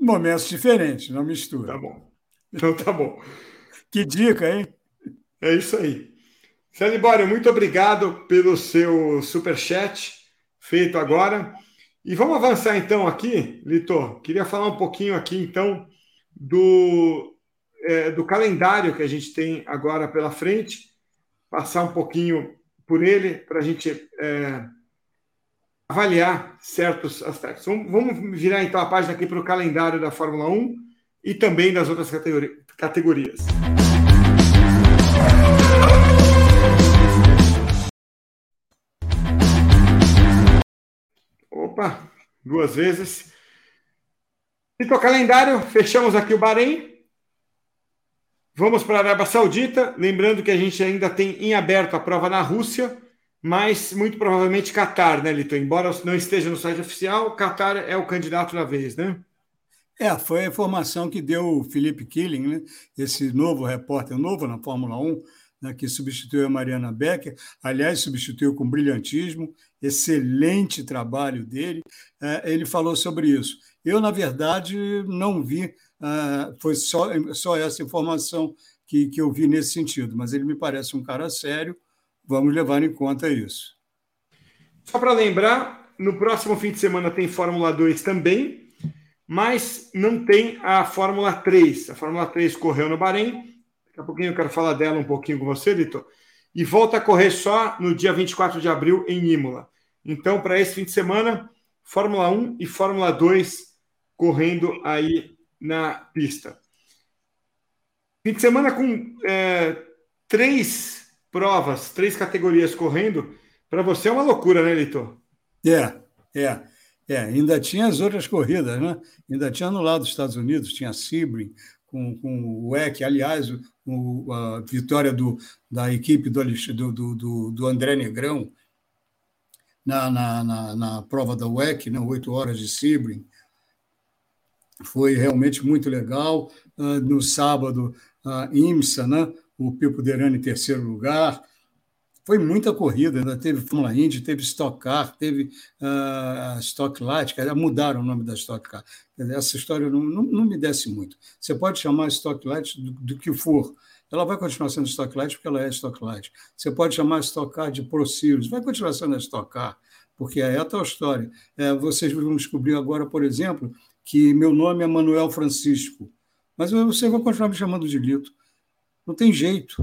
S2: Momentos diferentes, não mistura.
S1: Tá bom. Então tá bom.
S2: Que dica, hein?
S1: É isso aí. Celibório, muito obrigado pelo seu super chat feito agora. E vamos avançar então aqui, Litor. Queria falar um pouquinho aqui então do, é, do calendário que a gente tem agora pela frente, passar um pouquinho por ele para a gente é, avaliar certos aspectos. Vamos, vamos virar então a página aqui para o calendário da Fórmula 1 e também das outras categorias. Opa, duas vezes. Então, calendário, fechamos aqui o Bahrein. Vamos para a Arábia Saudita. Lembrando que a gente ainda tem em aberto a prova na Rússia, mas muito provavelmente Qatar, né, Lito? Embora não esteja no site oficial, Qatar é o candidato da vez, né?
S2: É, foi a informação que deu o Felipe Killing, né? esse novo repórter, novo na Fórmula 1, né, que substituiu a Mariana Becker, aliás, substituiu com brilhantismo, excelente trabalho dele. É, ele falou sobre isso. Eu, na verdade, não vi, é, foi só, só essa informação que, que eu vi nesse sentido, mas ele me parece um cara sério, vamos levar em conta isso.
S1: Só para lembrar, no próximo fim de semana tem Fórmula 2 também, mas não tem a Fórmula 3. A Fórmula 3 correu no Bahrein. Daqui a pouquinho eu quero falar dela um pouquinho com você, Vitor. E volta a correr só no dia 24 de abril em Imola. Então, para esse fim de semana, Fórmula 1 e Fórmula 2 correndo aí na pista. Fim de semana com é, três provas, três categorias correndo. Para você é uma loucura, né, Litor?
S2: É, é. É, ainda tinha as outras corridas, né? Ainda tinha no lado dos Estados Unidos, tinha Sebring com, com o WEC, aliás, o, a vitória do, da equipe do, do, do, do André Negrão na, na, na, na prova da WEC, né? oito horas de Sebring. Foi realmente muito legal. Uh, no sábado, a IMSA, né? o Pipo Derani em terceiro lugar, foi muita corrida, teve Fórmula Indy, teve Stock Car, teve uh, Stock Light, que mudaram o nome da Stock Car. Essa história não, não, não me desce muito. Você pode chamar Stock Light do, do, que for, ela vai continuar sendo Stock Light porque ela é Stock Light. Você pode chamar Stock Car de Pro Series, vai continuar sendo a Stock Car, porque é a tal história. É, vocês vão descobrir agora, por exemplo, que meu nome é Manuel Francisco, mas você vai continuar me chamando de Lito. Não tem jeito.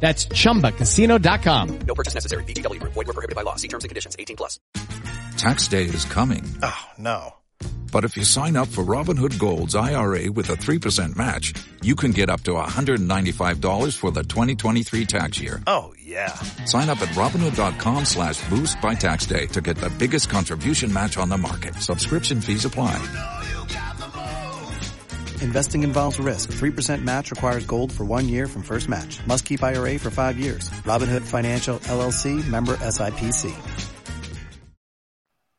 S8: That's ChumbaCasino.com.
S4: No purchase necessary. VGW. Void were prohibited by law. See terms and conditions. 18 plus.
S9: Tax day is coming.
S10: Oh, no.
S9: But if you sign up for Robinhood Gold's IRA with a 3% match, you can get up to $195 for the 2023 tax year.
S10: Oh, yeah.
S9: Sign up at Robinhood.com slash boost by tax day to get the biggest contribution match on the market. Subscription fees apply.
S10: Investing involves risk. 3% match requires gold for one year from first match. Must keep IRA for five years. Robinhood Financial LLC member SIPC.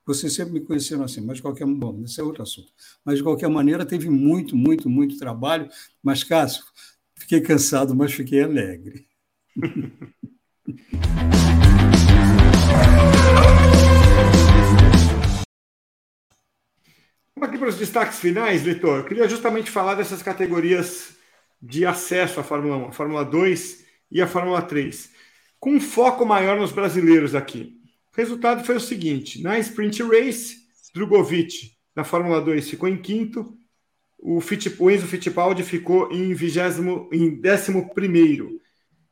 S2: Vocês sempre me conheceram assim, mas de qualquer bom, esse é outro assunto. Mas de qualquer maneira, teve muito, muito, muito trabalho. Mas, Cássio, fiquei cansado, mas fiquei alegre.
S1: Vamos aqui para os destaques finais, Litor. Eu queria justamente falar dessas categorias de acesso à Fórmula 1, a Fórmula 2 e a Fórmula 3, com um foco maior nos brasileiros aqui. O resultado foi o seguinte: na Sprint Race, Drogovic, na Fórmula 2, ficou em quinto, o, Fitt, o Enzo Fittipaldi ficou em, vigésimo, em décimo primeiro.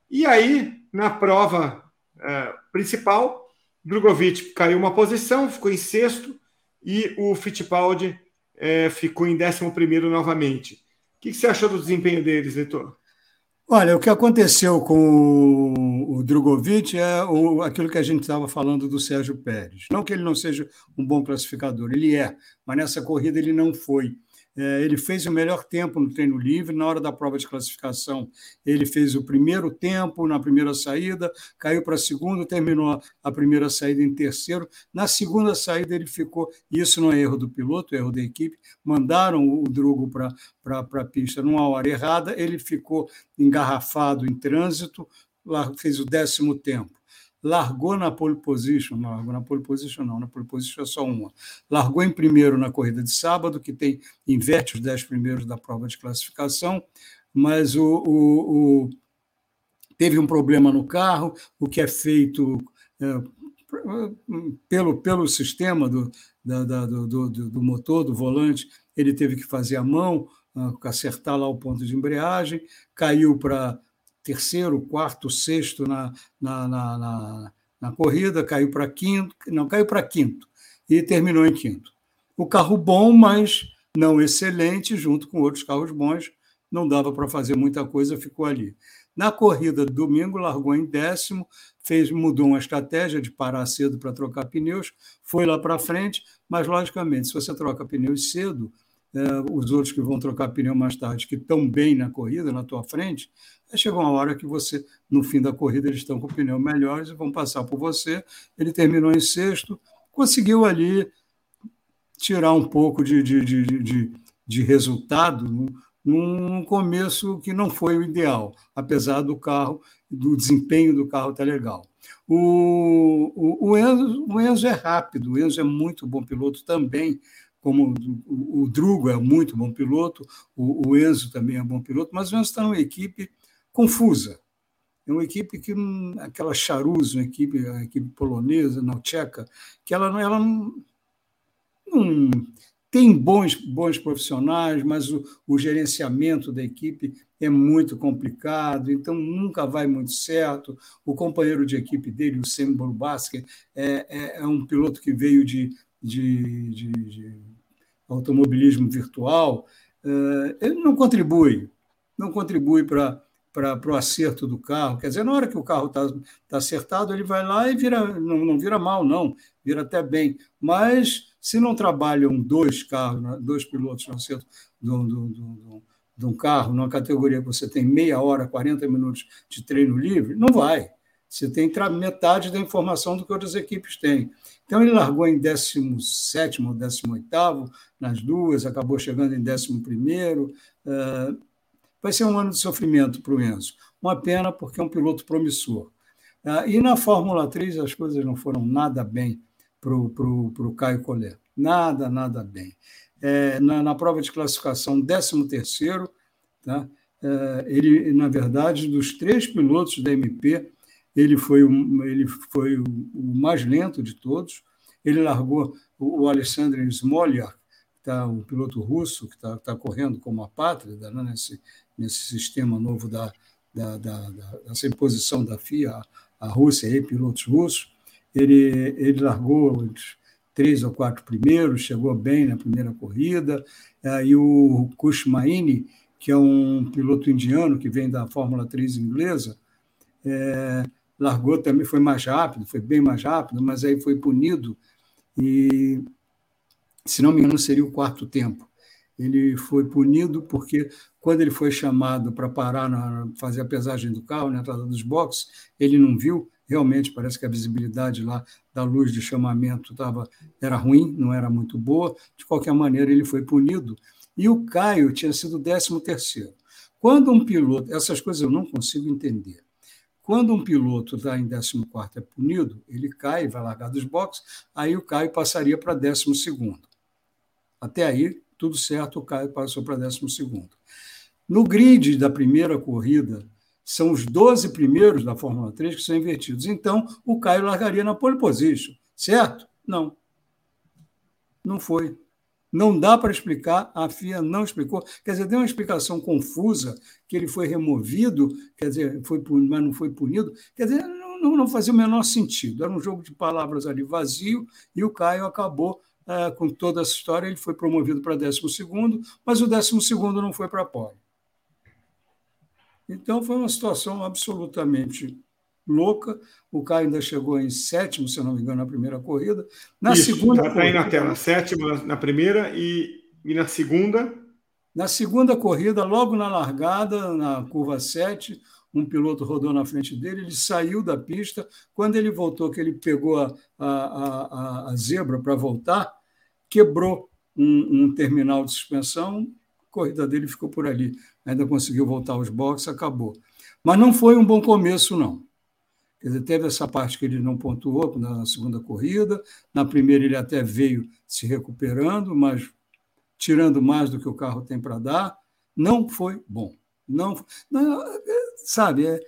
S1: E aí, na prova uh, principal, Drogovic caiu uma posição, ficou em sexto, e o Fittipaldi é, ficou em 11 novamente. O que, que, você achou do desempenho deles, Leitor?
S2: Olha, o que aconteceu com o Drogovic é o, aquilo que a gente estava falando do Sérgio Pérez. Não que ele não seja um bom classificador, ele é, mas nessa corrida ele não foi. É, ele fez o melhor tempo no treino livre, na hora da prova de classificação, ele fez o primeiro tempo na primeira saída, caiu para a segunda, terminou a primeira saída em terceiro. Na segunda saída, ele ficou. Isso não é erro do piloto, é erro da equipe. Mandaram o Drogo para a pista numa hora errada, ele ficou engarrafado em trânsito, lá fez o décimo tempo largou na pole position, não largou na pole position não, na pole position é só uma. Largou em primeiro na corrida de sábado, que tem inverte os dez primeiros da prova de classificação, mas o, o, o teve um problema no carro, o que é feito é, pelo, pelo sistema do, da, da, do, do, do, motor, do volante, ele teve que fazer a mão, ah, acertar lá o ponto de embreagem, caiu para terceiro, quarto, sexto na, na, na, na, na corrida, caiu para quinto, não, caiu para quinto e terminou em quinto. O carro bom, mas não excelente, junto com outros carros bons, não dava para fazer muita coisa, ficou ali. Na corrida do domingo, largou em décimo, fez, mudou uma estratégia de parar cedo para trocar pneus, foi lá para frente, mas, logicamente, se você troca pneus cedo, é, os outros que vão trocar pneu mais tarde, que estão bem na corrida, na tua frente, aí chega uma hora que você, no fim da corrida, eles estão com pneu melhores e vão passar por você. Ele terminou em sexto, conseguiu ali tirar um pouco de, de, de, de, de resultado num começo que não foi o ideal, apesar do carro, do desempenho do carro estar tá legal. O, o, o, Enzo, o Enzo é rápido, o Enzo é muito bom piloto também, como o, o Drugo é muito bom piloto, o, o, Enzo também é bom piloto, mas o Enzo está numa equipe confusa. É uma equipe que, aquela Charuz, uma equipe, uma equipe polonesa, não tcheca, que ela, ela não, não tem bons, bons profissionais, mas o, o, gerenciamento da equipe é muito complicado, então nunca vai muito certo. O companheiro de equipe dele, o Sam Burbasker, é, é, é um piloto que veio de, de, de, de automobilismo virtual, uh, ele não contribui, não contribui para para o acerto do carro. Quer dizer, na hora que o carro está tá acertado, ele vai lá e vira, não, não vira mal, não, vira até bem. Mas se não trabalham dois carros, né, dois pilotos no acerto de um, de um carro, numa categoria que você tem meia hora, 40 minutos de treino livre, não vai. Você tem metade da informação do que outras equipes têm. Então, ele largou em 17 ou 18 nas duas, acabou chegando em 11. Vai ser um ano de sofrimento para o Enzo. Uma pena, porque é um piloto promissor. Uh, e na Fórmula 3 as coisas não foram nada bem para o Caio Collet. Nada, nada bem. É, na, na, prova de classificação, 13º, tá? É, ele, na verdade, dos três pilotos da MP, ele foi, o, ele foi o, o mais lento de todos. Ele largou o, o Alexander Smolyak, tá, um piloto russo que está tá correndo como a pátria né, nesse, nesse sistema novo da, da, da, da, dessa imposição da FIA, a Rússia e pilotos russos. Ele, ele largou três ou quatro primeiros, chegou bem na primeira corrida. E o Kushmaini, que é um piloto indiano que vem da Fórmula 3 inglesa, é, largou também, foi mais rápido, foi bem mais rápido, mas aí foi punido e, se não me engano, seria o quarto tempo. Ele foi punido porque, quando ele foi chamado para parar, na, fazer a pesagem do carro, na entrada dos boxes, ele não viu. Realmente, parece que a visibilidade lá da luz de chamamento tava, era ruim, não era muito boa. De qualquer maneira, ele foi punido. E o Caio tinha sido 13 terceiro. Quando um piloto, essas coisas eu não consigo entender. Quando um piloto está em 14 é punido, ele cai, vai largar dos boxes, aí o Caio passaria para 12. Até aí, tudo certo, o Caio passou para 12. No grid da primeira corrida, são os 12 primeiros da Fórmula 3 que são invertidos. Então, o Caio largaria na pole position, certo? Não. Não foi. Não dá para explicar, a FIA não explicou. Quer dizer, deu uma explicação confusa, que ele foi removido, quer dizer, foi, mas não foi punido. Quer dizer, não, não fazia o menor sentido. Era um jogo de palavras ali vazio, e o Caio acabou é, com toda essa história. Ele foi promovido para 12, mas o 12 não foi para a pole. Então, foi uma situação absolutamente louca. O Caio ainda chegou em sétimo, se não me engano, na primeira corrida. Na
S1: Isso,
S2: segunda.
S1: Está aí na tela, sétimo na primeira e, e na segunda.
S2: Na segunda corrida, logo na largada, na curva 7, um piloto rodou na frente dele, ele saiu da pista. Quando ele voltou, que ele pegou a, a, a, a zebra para voltar, quebrou um, um terminal de suspensão, a corrida dele ficou por ali. Ainda conseguiu voltar aos boxes, acabou. Mas não foi um bom começo, não. Quer dizer, teve essa parte que ele não pontuou na segunda corrida, na primeira ele até veio se recuperando, mas tirando mais do que o carro tem para dar, não foi bom. Não, não sabe, é,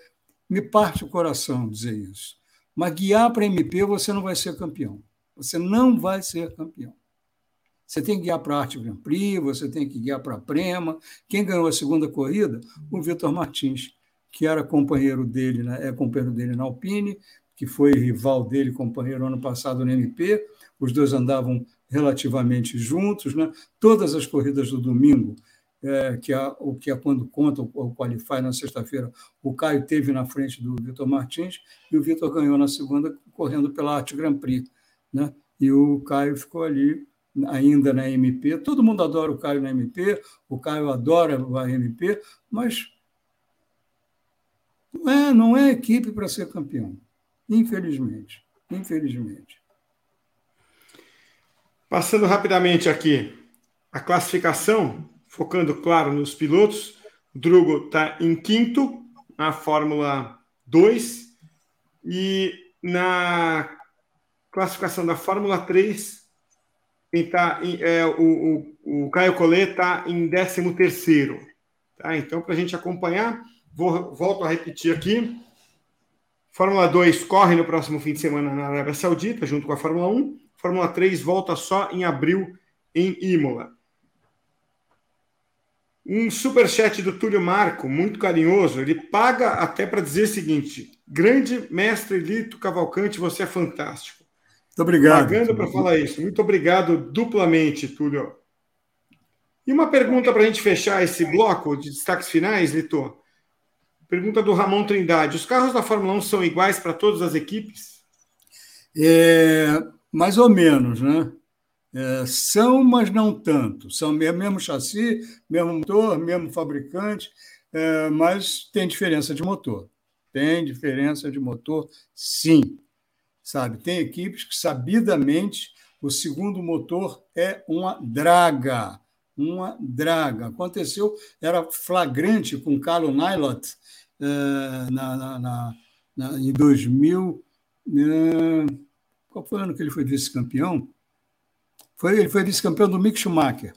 S2: me parte o coração dizer isso. Mas guiar para MP você não vai ser campeão. Você não vai ser campeão. Você tem que guiar para a Arte Grand Prix, você tem que guiar para a Prema. Quem ganhou a segunda corrida? O Vitor Martins que era companheiro dele, né, é companheiro dele na Alpine, que foi rival dele, companheiro ano passado no MP. Os dois andavam relativamente juntos. Né? Todas as corridas do domingo, é, que o que é quando conta o, o Qualify na sexta-feira, o Caio teve na frente do Vitor Martins e o Vitor ganhou na segunda, correndo pela Arte Grand Prix. Né? E o Caio ficou ali ainda na MP. Todo mundo adora o Caio na MP, o Caio adora a MP, mas não é, não é equipe para ser campeão. Infelizmente. Infelizmente.
S1: Passando rapidamente aqui a classificação, focando, claro, nos pilotos. O Drugo está em quinto na Fórmula 2 e na classificação da Fórmula 3, tá é, o, o, o Caio Collet está em 13 terceiro. Tá? Então, para a gente acompanhar, Vou, volto a repetir aqui. Fórmula 2 corre no próximo fim de semana na Arábia Saudita, junto com a Fórmula 1. Fórmula 3 volta só em abril em Imola. Um superchat do Túlio Marco, muito carinhoso. Ele paga até para dizer o seguinte: grande mestre Lito Cavalcante, você é fantástico.
S2: Muito obrigado.
S1: Pagando para falar isso. Muito obrigado duplamente, Túlio. E uma pergunta para a gente fechar esse bloco de destaques finais, Lito. Pergunta do Ramon Trindade: os carros da Fórmula 1 são iguais para todas as equipes?
S2: É, mais ou menos, né? É, são, mas não tanto. São mesmo, mesmo chassi, mesmo motor, mesmo fabricante, é, mas tem diferença de motor. Tem diferença de motor, sim. Sabe? Tem equipes que, sabidamente, o segundo motor é uma draga. Uma draga. Aconteceu, era flagrante com o Carlo Nylot, é, na, na, na, na, em 2000. É, qual foi o ano que ele foi vice-campeão? Foi, ele foi vice-campeão do Mick Schumacher,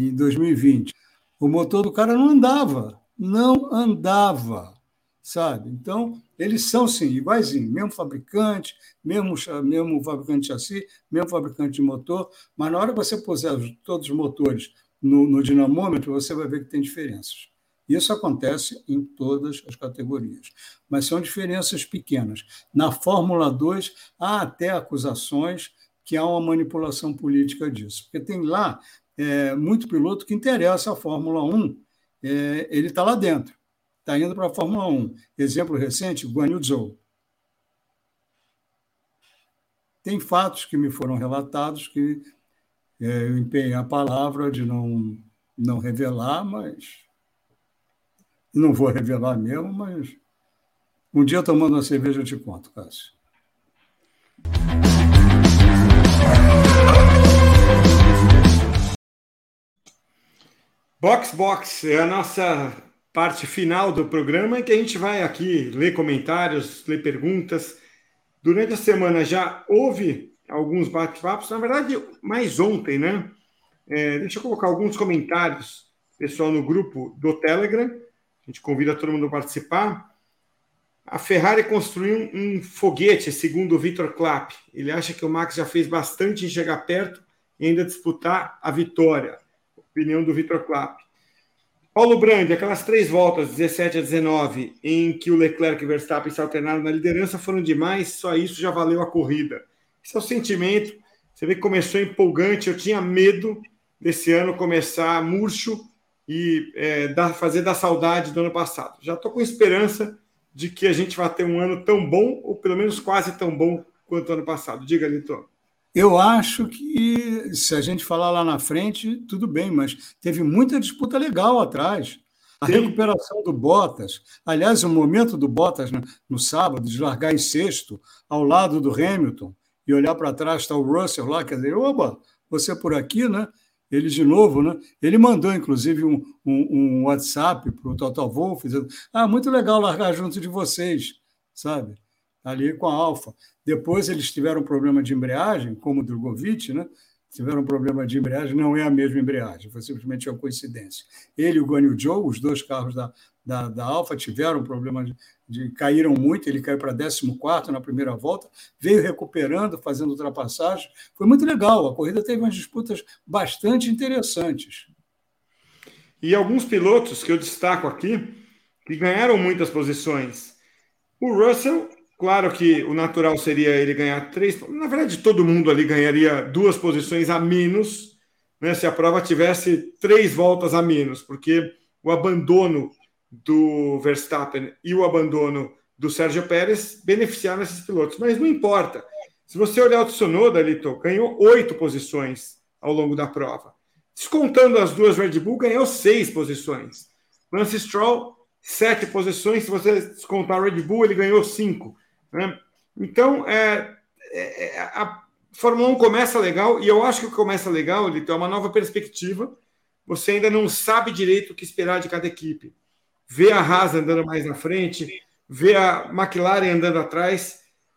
S2: em 2020. O motor do cara não andava, não andava, sabe? Então, eles são, sim, iguaizinho, mesmo fabricante, mesmo, mesmo fabricante de chassi, mesmo fabricante de motor, mas na hora que você puser todos os motores no, no dinamômetro, você vai ver que tem diferenças. Isso acontece em todas as categorias, mas são diferenças pequenas. Na Fórmula 2, há até acusações que há uma manipulação política disso. Porque tem lá é, muito piloto que interessa a Fórmula 1, é, ele está lá dentro, está indo para a Fórmula 1. Exemplo recente, Guan Yu Zhou. Tem fatos que me foram relatados que é, eu empenhei a palavra de não, não revelar, mas. Não vou revelar mesmo, mas. Um dia tomando uma cerveja eu te conto, Cássio.
S1: Box Box é a nossa parte final do programa em que a gente vai aqui ler comentários, ler perguntas. Durante a semana já houve alguns bate-papos, na verdade, mais ontem, né? É, deixa eu colocar alguns comentários, pessoal, no grupo do Telegram. A gente convida todo mundo a participar. A Ferrari construiu um foguete, segundo o Vitor Clapp. Ele acha que o Max já fez bastante em chegar perto e ainda disputar a vitória opinião do Vitor Clapp. Paulo Brandi, aquelas três voltas, 17 a 19, em que o Leclerc e o Verstappen se alternaram na liderança, foram demais, só isso já valeu a corrida. Esse é o sentimento. Você vê que começou empolgante, eu tinha medo desse ano começar murcho e é, dar, fazer da saudade do ano passado. Já estou com esperança de que a gente vai ter um ano tão bom, ou pelo menos quase tão bom quanto o ano passado. Diga, Litor.
S2: Eu acho que, se a gente falar lá na frente, tudo bem, mas teve muita disputa legal atrás. A Sim. recuperação do Bottas, aliás, o momento do Bottas no, no, sábado, de largar em sexto, ao lado do Hamilton, e olhar para trás, está o Russell lá, quer dizer, oba, você por aqui, né? Ele de novo, né? Ele mandou, inclusive, um, um, um WhatsApp para o Total Wolff, dizendo: Ah, muito legal largar junto de vocês, sabe? Ali com a Alfa. Depois eles tiveram problema de embreagem, como o Drogovic, né? Tiveram problema de embreagem, não é a mesma embreagem, foi simplesmente uma coincidência. Ele e o Guanyu Zhou, os dois carros da, da, da Alfa, tiveram problema de, de, caíram muito, ele caiu para 14 na primeira volta, veio recuperando, fazendo ultrapassagem. Foi muito legal, a corrida teve umas disputas bastante interessantes.
S1: E alguns pilotos que eu destaco aqui, que ganharam muitas posições. O Russell Claro que o natural seria ele ganhar três. Na verdade, todo mundo ali ganharia duas posições a menos, né, se a prova tivesse três voltas a menos, porque o abandono do Verstappen e o abandono do Sérgio Pérez beneficiaram esses pilotos. Mas não importa. Se você olhar o Tsunoda, Lito, ganhou oito posições ao longo da prova. Descontando as duas Red Bull, ganhou seis posições. Lance Stroll, sete posições. Se você descontar a Red Bull, ele ganhou cinco. Né? Então, é, é, é, a Fórmula 1 começa legal, e eu acho que começa legal, ele tem uma nova perspectiva. Você ainda não sabe direito o que esperar de cada equipe. Vê a Haas andando mais na frente, vê a McLaren andando atrás,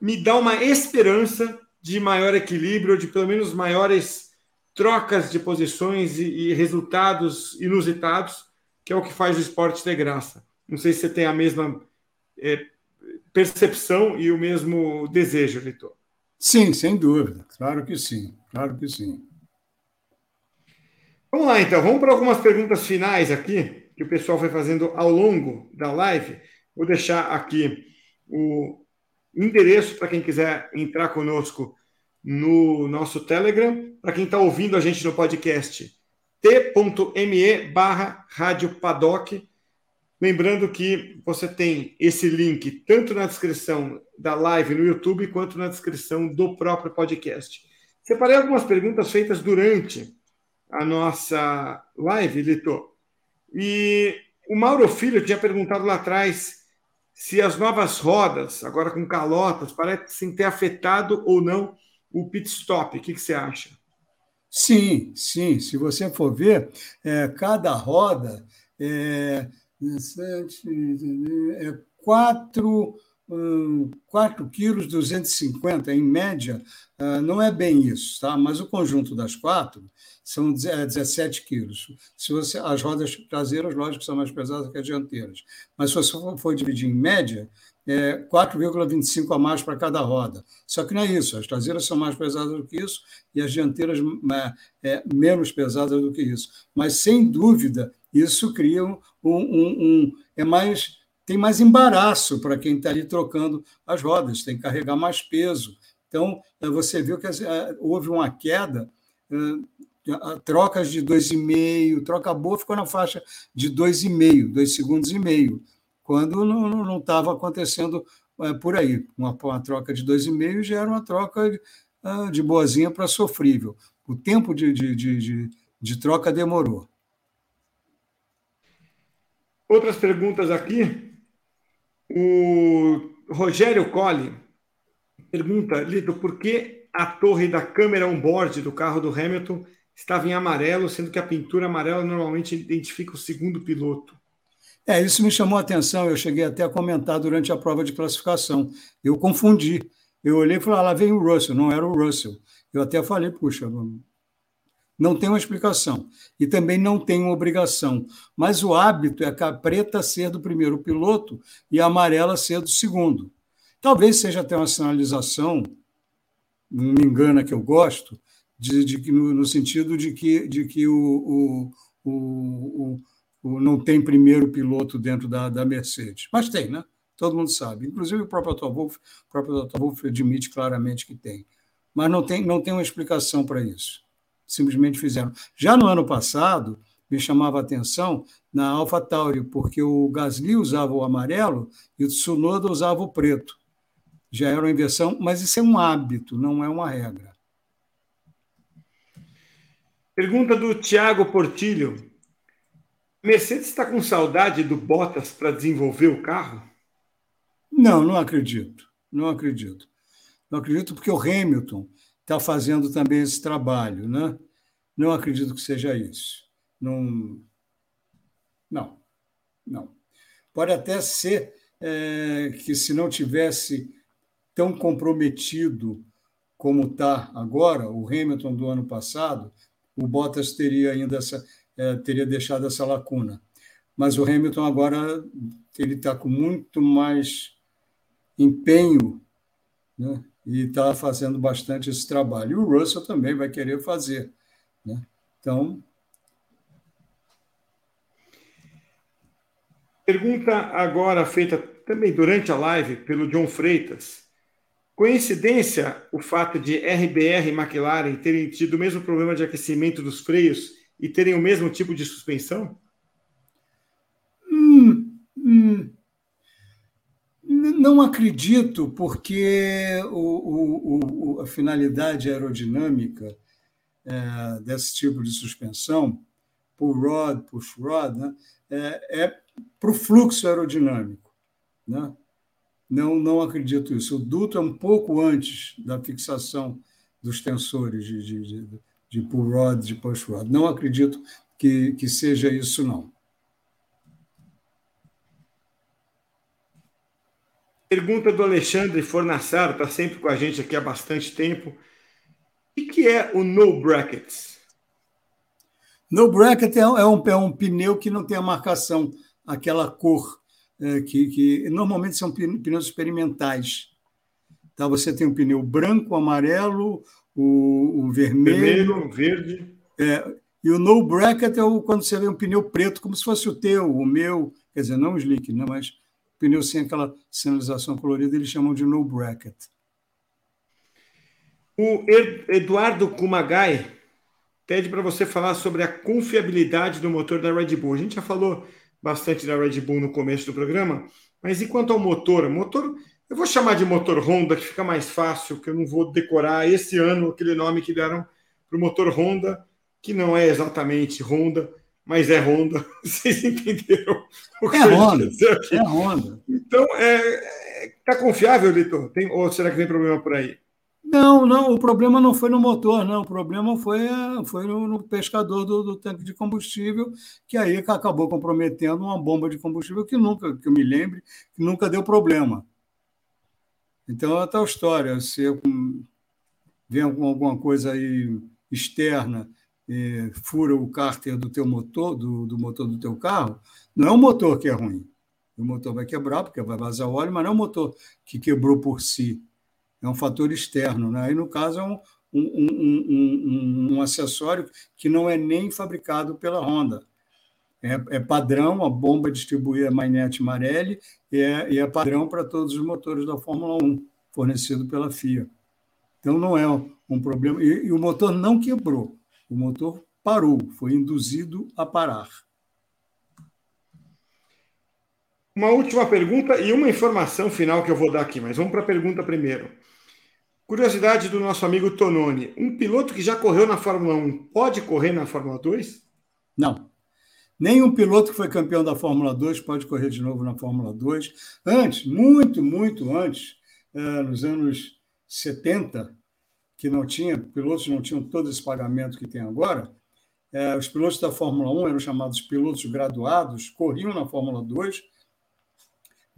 S1: Me dá uma esperança de maior equilíbrio, de pelo menos maiores trocas de posições e, e, resultados inusitados, que é o que faz o esporte ter graça. Não sei se você tem a mesma é, percepção e o mesmo desejo, Vitor.
S2: Sim, sem dúvida. Claro que sim. Claro que sim.
S1: Vamos lá, então. Vamos para algumas perguntas finais aqui, que o pessoal foi fazendo ao longo da live. Vou deixar aqui o endereço para quem quiser entrar conosco no nosso Telegram. Para quem está ouvindo a gente no podcast, t.me barra Rádio Paddock. Lembrando que você tem esse link tanto na descrição da live no YouTube quanto na descrição do próprio podcast. Separei algumas perguntas feitas durante a nossa live, Lito. E o Mauro Filho tinha perguntado lá atrás se as novas rodas, agora com calotas, parecem ter afetado ou não o pit stop. O que, que você acha?
S2: Sim, sim. Se você for ver, é, cada roda é, é quatro, 4 quilos 250, em média, ah, não é bem isso, tá? mas o conjunto das quatro são 17 quilos. Se você, as rodas traseiras, lógico, são mais pesadas que as dianteiras, mas se você for dividir em média, é 4,25 a mais para cada roda. Só que não é isso, as traseiras são mais pesadas do que isso e as dianteiras é, menos pesadas do que isso. Mas, sem dúvida, isso cria um, um, um é mais tem mais embaraço para quem está ali trocando as rodas, tem que carregar mais peso. Então, eh, você viu que houve uma queda, trocas de 2,5, troca boa ficou na faixa de 2,5, 2 segundos e meio, quando não estava acontecendo por aí. Uma, uma troca de 2,5 já era uma troca de, de boazinha para sofrível. O tempo de, de, de, de troca demorou.
S1: Outras perguntas aqui. O Rogério Colli pergunta, Lito, por que a torre da câmera on-board do carro do Hamilton estava em amarelo, sendo que a pintura amarela normalmente identifica o segundo piloto?
S2: É, isso me chamou a atenção, eu cheguei até a comentar durante a prova de classificação. Eu confundi. Eu olhei e falei, ah, lá vem o Russell, não era o Russell. Eu até falei, puxa, não tem uma explicação. E também não tem uma obrigação. Mas o hábito é a preta ser do primeiro piloto e a amarela ser do segundo. Talvez seja até uma sinalização, não me engana que eu gosto, de, de no, no, sentido de que, de que o, o, o, o, não tem primeiro piloto dentro da, da Mercedes. Mas tem, né? Todo mundo sabe. Inclusive o próprio Otto Wolff, o próprio Otto Wolff admite claramente que tem. Mas não tem, não tem uma explicação para isso simplesmente fizeram. Já no ano passado, me chamava a atenção na AlphaTauri, porque o Gasly usava o amarelo e o Tsunoda usava o preto. Já era uma inversão, mas isso é um hábito, não é uma regra.
S1: Pergunta do Tiago Portilho. Mercedes está com saudade do Bottas para desenvolver o carro?
S2: Não, não acredito. Não acredito. Não acredito porque o Hamilton está fazendo também esse trabalho. Né? Não acredito que seja isso. Não, não, não. Pode até ser é, que, se não tivesse tão comprometido como está agora, o Hamilton do ano passado, o Bottas teria ainda essa, é, teria deixado essa lacuna. Mas o Hamilton agora ele está com muito mais empenho né, e está fazendo bastante esse trabalho. E o Russell também vai querer fazer. Né? Então.
S1: Pergunta agora feita também durante a live pelo John Freitas. Coincidência o fato de RBR e McLaren terem tido o mesmo problema de aquecimento dos freios e terem o mesmo tipo de suspensão?
S2: Hum, hum. Não acredito, porque o, o, a finalidade aerodinâmica é, desse tipo de suspensão, pull rod, push rod, né, é, é para o fluxo aerodinâmico. Né? Não, não acredito isso. O duto é um pouco antes da fixação dos tensores de, de, de, de pull rod, de push rod. Não acredito que, que seja isso, não.
S1: Pergunta do Alexandre Fornassaro, está sempre com a gente aqui há bastante tempo. O que é o no brackets?
S2: No bracket é um, é um pneu que não tem a marcação, aquela cor, é, que, que normalmente são pneus experimentais. Então, você tem um pneu branco, amarelo, o, o vermelho.
S1: Vermelho, verde.
S2: É, e o no bracket é o, quando você vê um pneu preto, como se fosse o teu, o meu, quer dizer, não o slick, né, mas pneu sem aquela sinalização colorida, eles chamam de no bracket.
S1: O Eduardo Kumagai pede para você falar sobre a confiabilidade do motor da Red Bull. A gente já falou bastante da Red Bull no começo do programa, mas e quanto ao motor? Motor, eu vou chamar de motor Honda, que fica mais fácil, que eu não vou decorar esse ano aquele nome que deram para o motor Honda, que não é exatamente Honda, mas é Honda. Vocês entenderam
S2: o que é eu Honda. É Honda.
S1: Então, é, é, tá confiável, Litor? Tem, ou será que tem problema por aí?
S2: Não, não, o problema não foi no motor, não. O problema foi, foi no, no pescador do, do, tanque de combustível, que aí acabou comprometendo uma bomba de combustível que nunca, que eu me lembre, que nunca deu problema. Então é tal história. Se vem com alguma coisa aí externa, e fura o cárter do teu motor, do, do motor do teu carro, não é o motor que é ruim. O motor vai quebrar, porque vai vazar óleo, mas não é o motor que quebrou por si. É um fator externo. Né? Aí, no caso, é um, um, um, um, acessório que não é nem fabricado pela Honda. É, é padrão, a bomba distribuída Magnete Marelli e é, e é padrão para todos os motores da Fórmula 1, fornecido pela FIA. Então não é um problema. E, e o motor não quebrou, o motor parou, foi induzido a parar.
S1: Uma última pergunta e uma informação final que eu vou dar aqui, mas vamos para a pergunta primeiro. Curiosidade do nosso amigo Tononi: um piloto que já correu na Fórmula 1 pode correr na Fórmula 2?
S2: Não. Nenhum piloto que foi campeão da Fórmula 2 pode correr de novo na Fórmula 2. Antes, muito, muito antes, eh, nos anos 70, que não tinha, pilotos não tinham todo esse pagamento que tem agora, eh, os pilotos da Fórmula 1 eram chamados pilotos graduados, corriam na Fórmula 2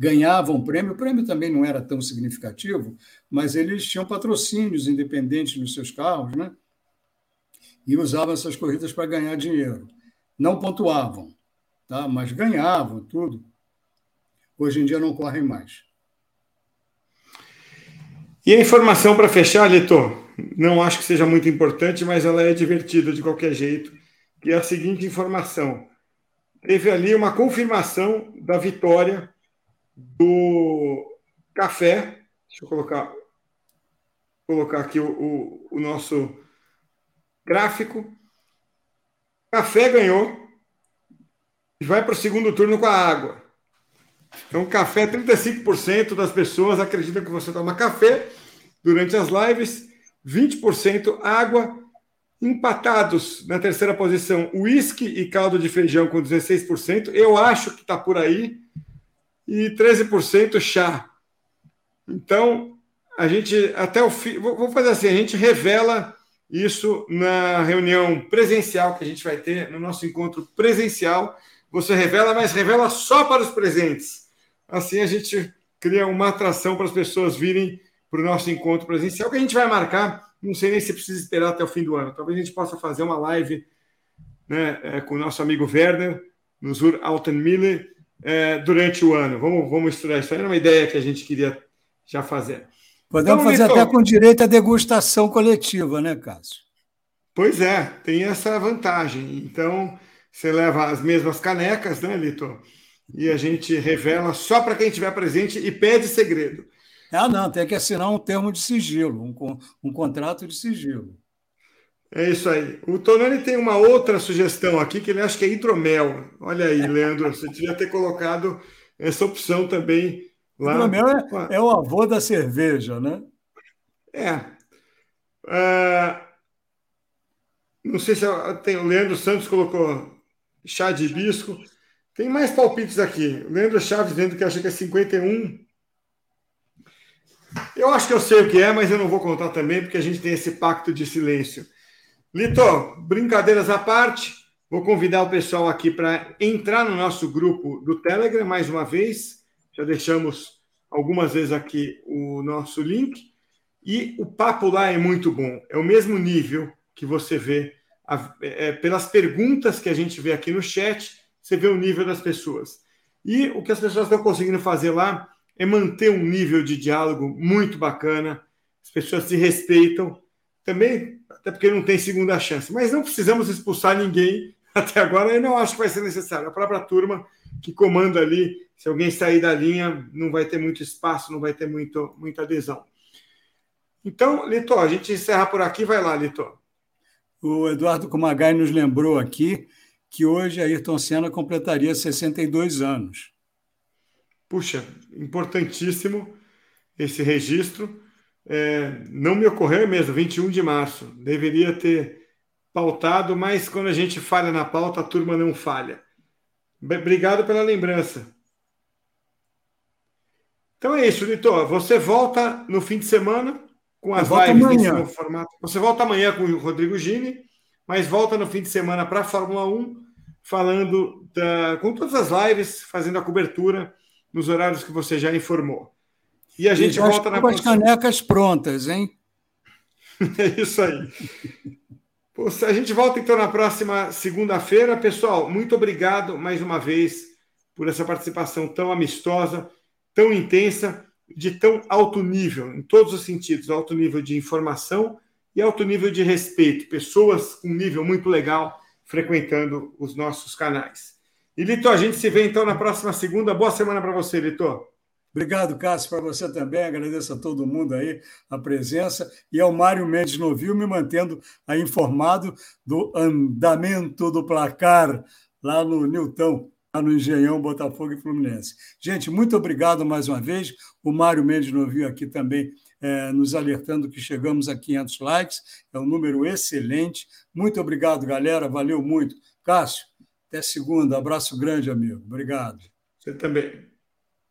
S2: ganhavam prêmio. O prêmio também não era tão significativo, mas eles tinham patrocínios independentes nos seus carros, né? E usavam essas corridas para ganhar dinheiro. Não pontuavam, tá? mas ganhavam tudo. Hoje em dia não correm mais.
S1: E a informação para fechar, Litor, não acho que seja muito importante, mas ela é divertida de qualquer jeito, que é a seguinte informação. Teve ali uma confirmação da vitória do café. Deixa eu colocar, colocar aqui o, o, o nosso gráfico. Café ganhou e vai para o segundo turno com a água. Então, café, 35% das pessoas acreditam que você toma café durante as lives, 20% água, empatados na terceira posição, uísque e caldo de feijão com 16%. Eu acho que está por aí e 13% chá. Então, a gente, até o fim, vou fazer assim: a gente revela isso na reunião presencial que a gente vai ter, no nosso encontro presencial. Você revela, mas revela só para os presentes. Assim a gente cria uma atração para as pessoas virem para o nosso encontro presencial, que a gente vai marcar. Não sei nem se precisa esperar até o fim do ano. Talvez a gente possa fazer uma live né, é, com o nosso amigo Werner, no Zur Altenmiller, é, durante o ano. Vamos, vamos estudar isso. Era uma ideia que a gente queria já fazer.
S2: Podemos então, fazer Litor, até com direito à degustação coletiva, né, Cássio?
S1: Pois é, tem essa vantagem. Então, você leva as mesmas canecas, né, Litor? E a gente revela só para quem estiver presente e pede segredo.
S2: Ah, não, tem que assinar um termo de sigilo, um, um contrato de sigilo.
S1: É isso aí. O Tonani tem uma outra sugestão aqui que ele acha que é hidromel. Olha aí, Leandro, você devia ter colocado essa opção também lá.
S2: Hidromel é, é o avô da cerveja, né?
S1: É. Uh, não sei se tem, o Leandro Santos colocou chá de hibisco. Tem mais palpites aqui. O Leandro Chaves dizendo que acha que é 51. Eu acho que eu sei o que é, mas eu não vou contar também, porque a gente tem esse pacto de silêncio. Lito, brincadeiras à parte, vou convidar o pessoal aqui para entrar no nosso grupo do Telegram mais uma vez. Já deixamos algumas vezes aqui o nosso link. E o papo lá é muito bom. É o mesmo nível que você vê a, é, pelas perguntas que a gente vê aqui no chat, você vê o nível das pessoas. E o que as pessoas estão conseguindo fazer lá é manter um nível de diálogo muito bacana. As pessoas se respeitam. Também até porque não tem segunda chance. Mas não precisamos expulsar ninguém até agora, eu não acho que vai ser necessário. A própria turma que comanda ali, se alguém sair da linha, não vai ter muito espaço, não vai ter muito, muita adesão. Então, Lito, a gente encerra por aqui, vai lá, Lito.
S2: O Eduardo Kumagai nos lembrou aqui que hoje Ayrton Senna completaria 62 anos.
S1: Puxa, importantíssimo esse registro é, não me ocorreu mesmo, 21 de março. Deveria ter pautado, mas quando a gente falha na pauta, a turma não falha. Obrigado pela lembrança. Então é isso, Litor. Você volta no fim de semana com as lives amanhã. nesse formato. Você volta amanhã com o Rodrigo Gini, mas volta no fim de semana para a Fórmula 1, falando da, com todas as lives, fazendo a cobertura nos horários que você já informou. E a gente
S2: e
S1: volta na
S2: com as canecas prontas, hein?
S1: É isso aí. A gente volta então na próxima segunda-feira. Pessoal, muito obrigado mais uma vez por essa participação tão amistosa, tão intensa, de tão alto nível, em todos os sentidos alto nível de informação e alto nível de respeito. Pessoas com um nível muito legal frequentando os nossos canais. E Lito, a gente se vê então na próxima segunda. Boa semana para você, Lito.
S2: Obrigado, Cássio, para você também. Agradeço a todo mundo aí a presença e ao Mário Mendes Novil me mantendo aí informado do andamento do placar lá no Nilton, lá no Engenhão, Botafogo e Fluminense. Gente, muito obrigado mais uma vez. O Mário Mendes Novil aqui também é, nos alertando que chegamos a 500 likes. É um número excelente. Muito obrigado, galera. Valeu muito. Cássio, até segunda. Abraço grande, amigo. Obrigado.
S1: Você também.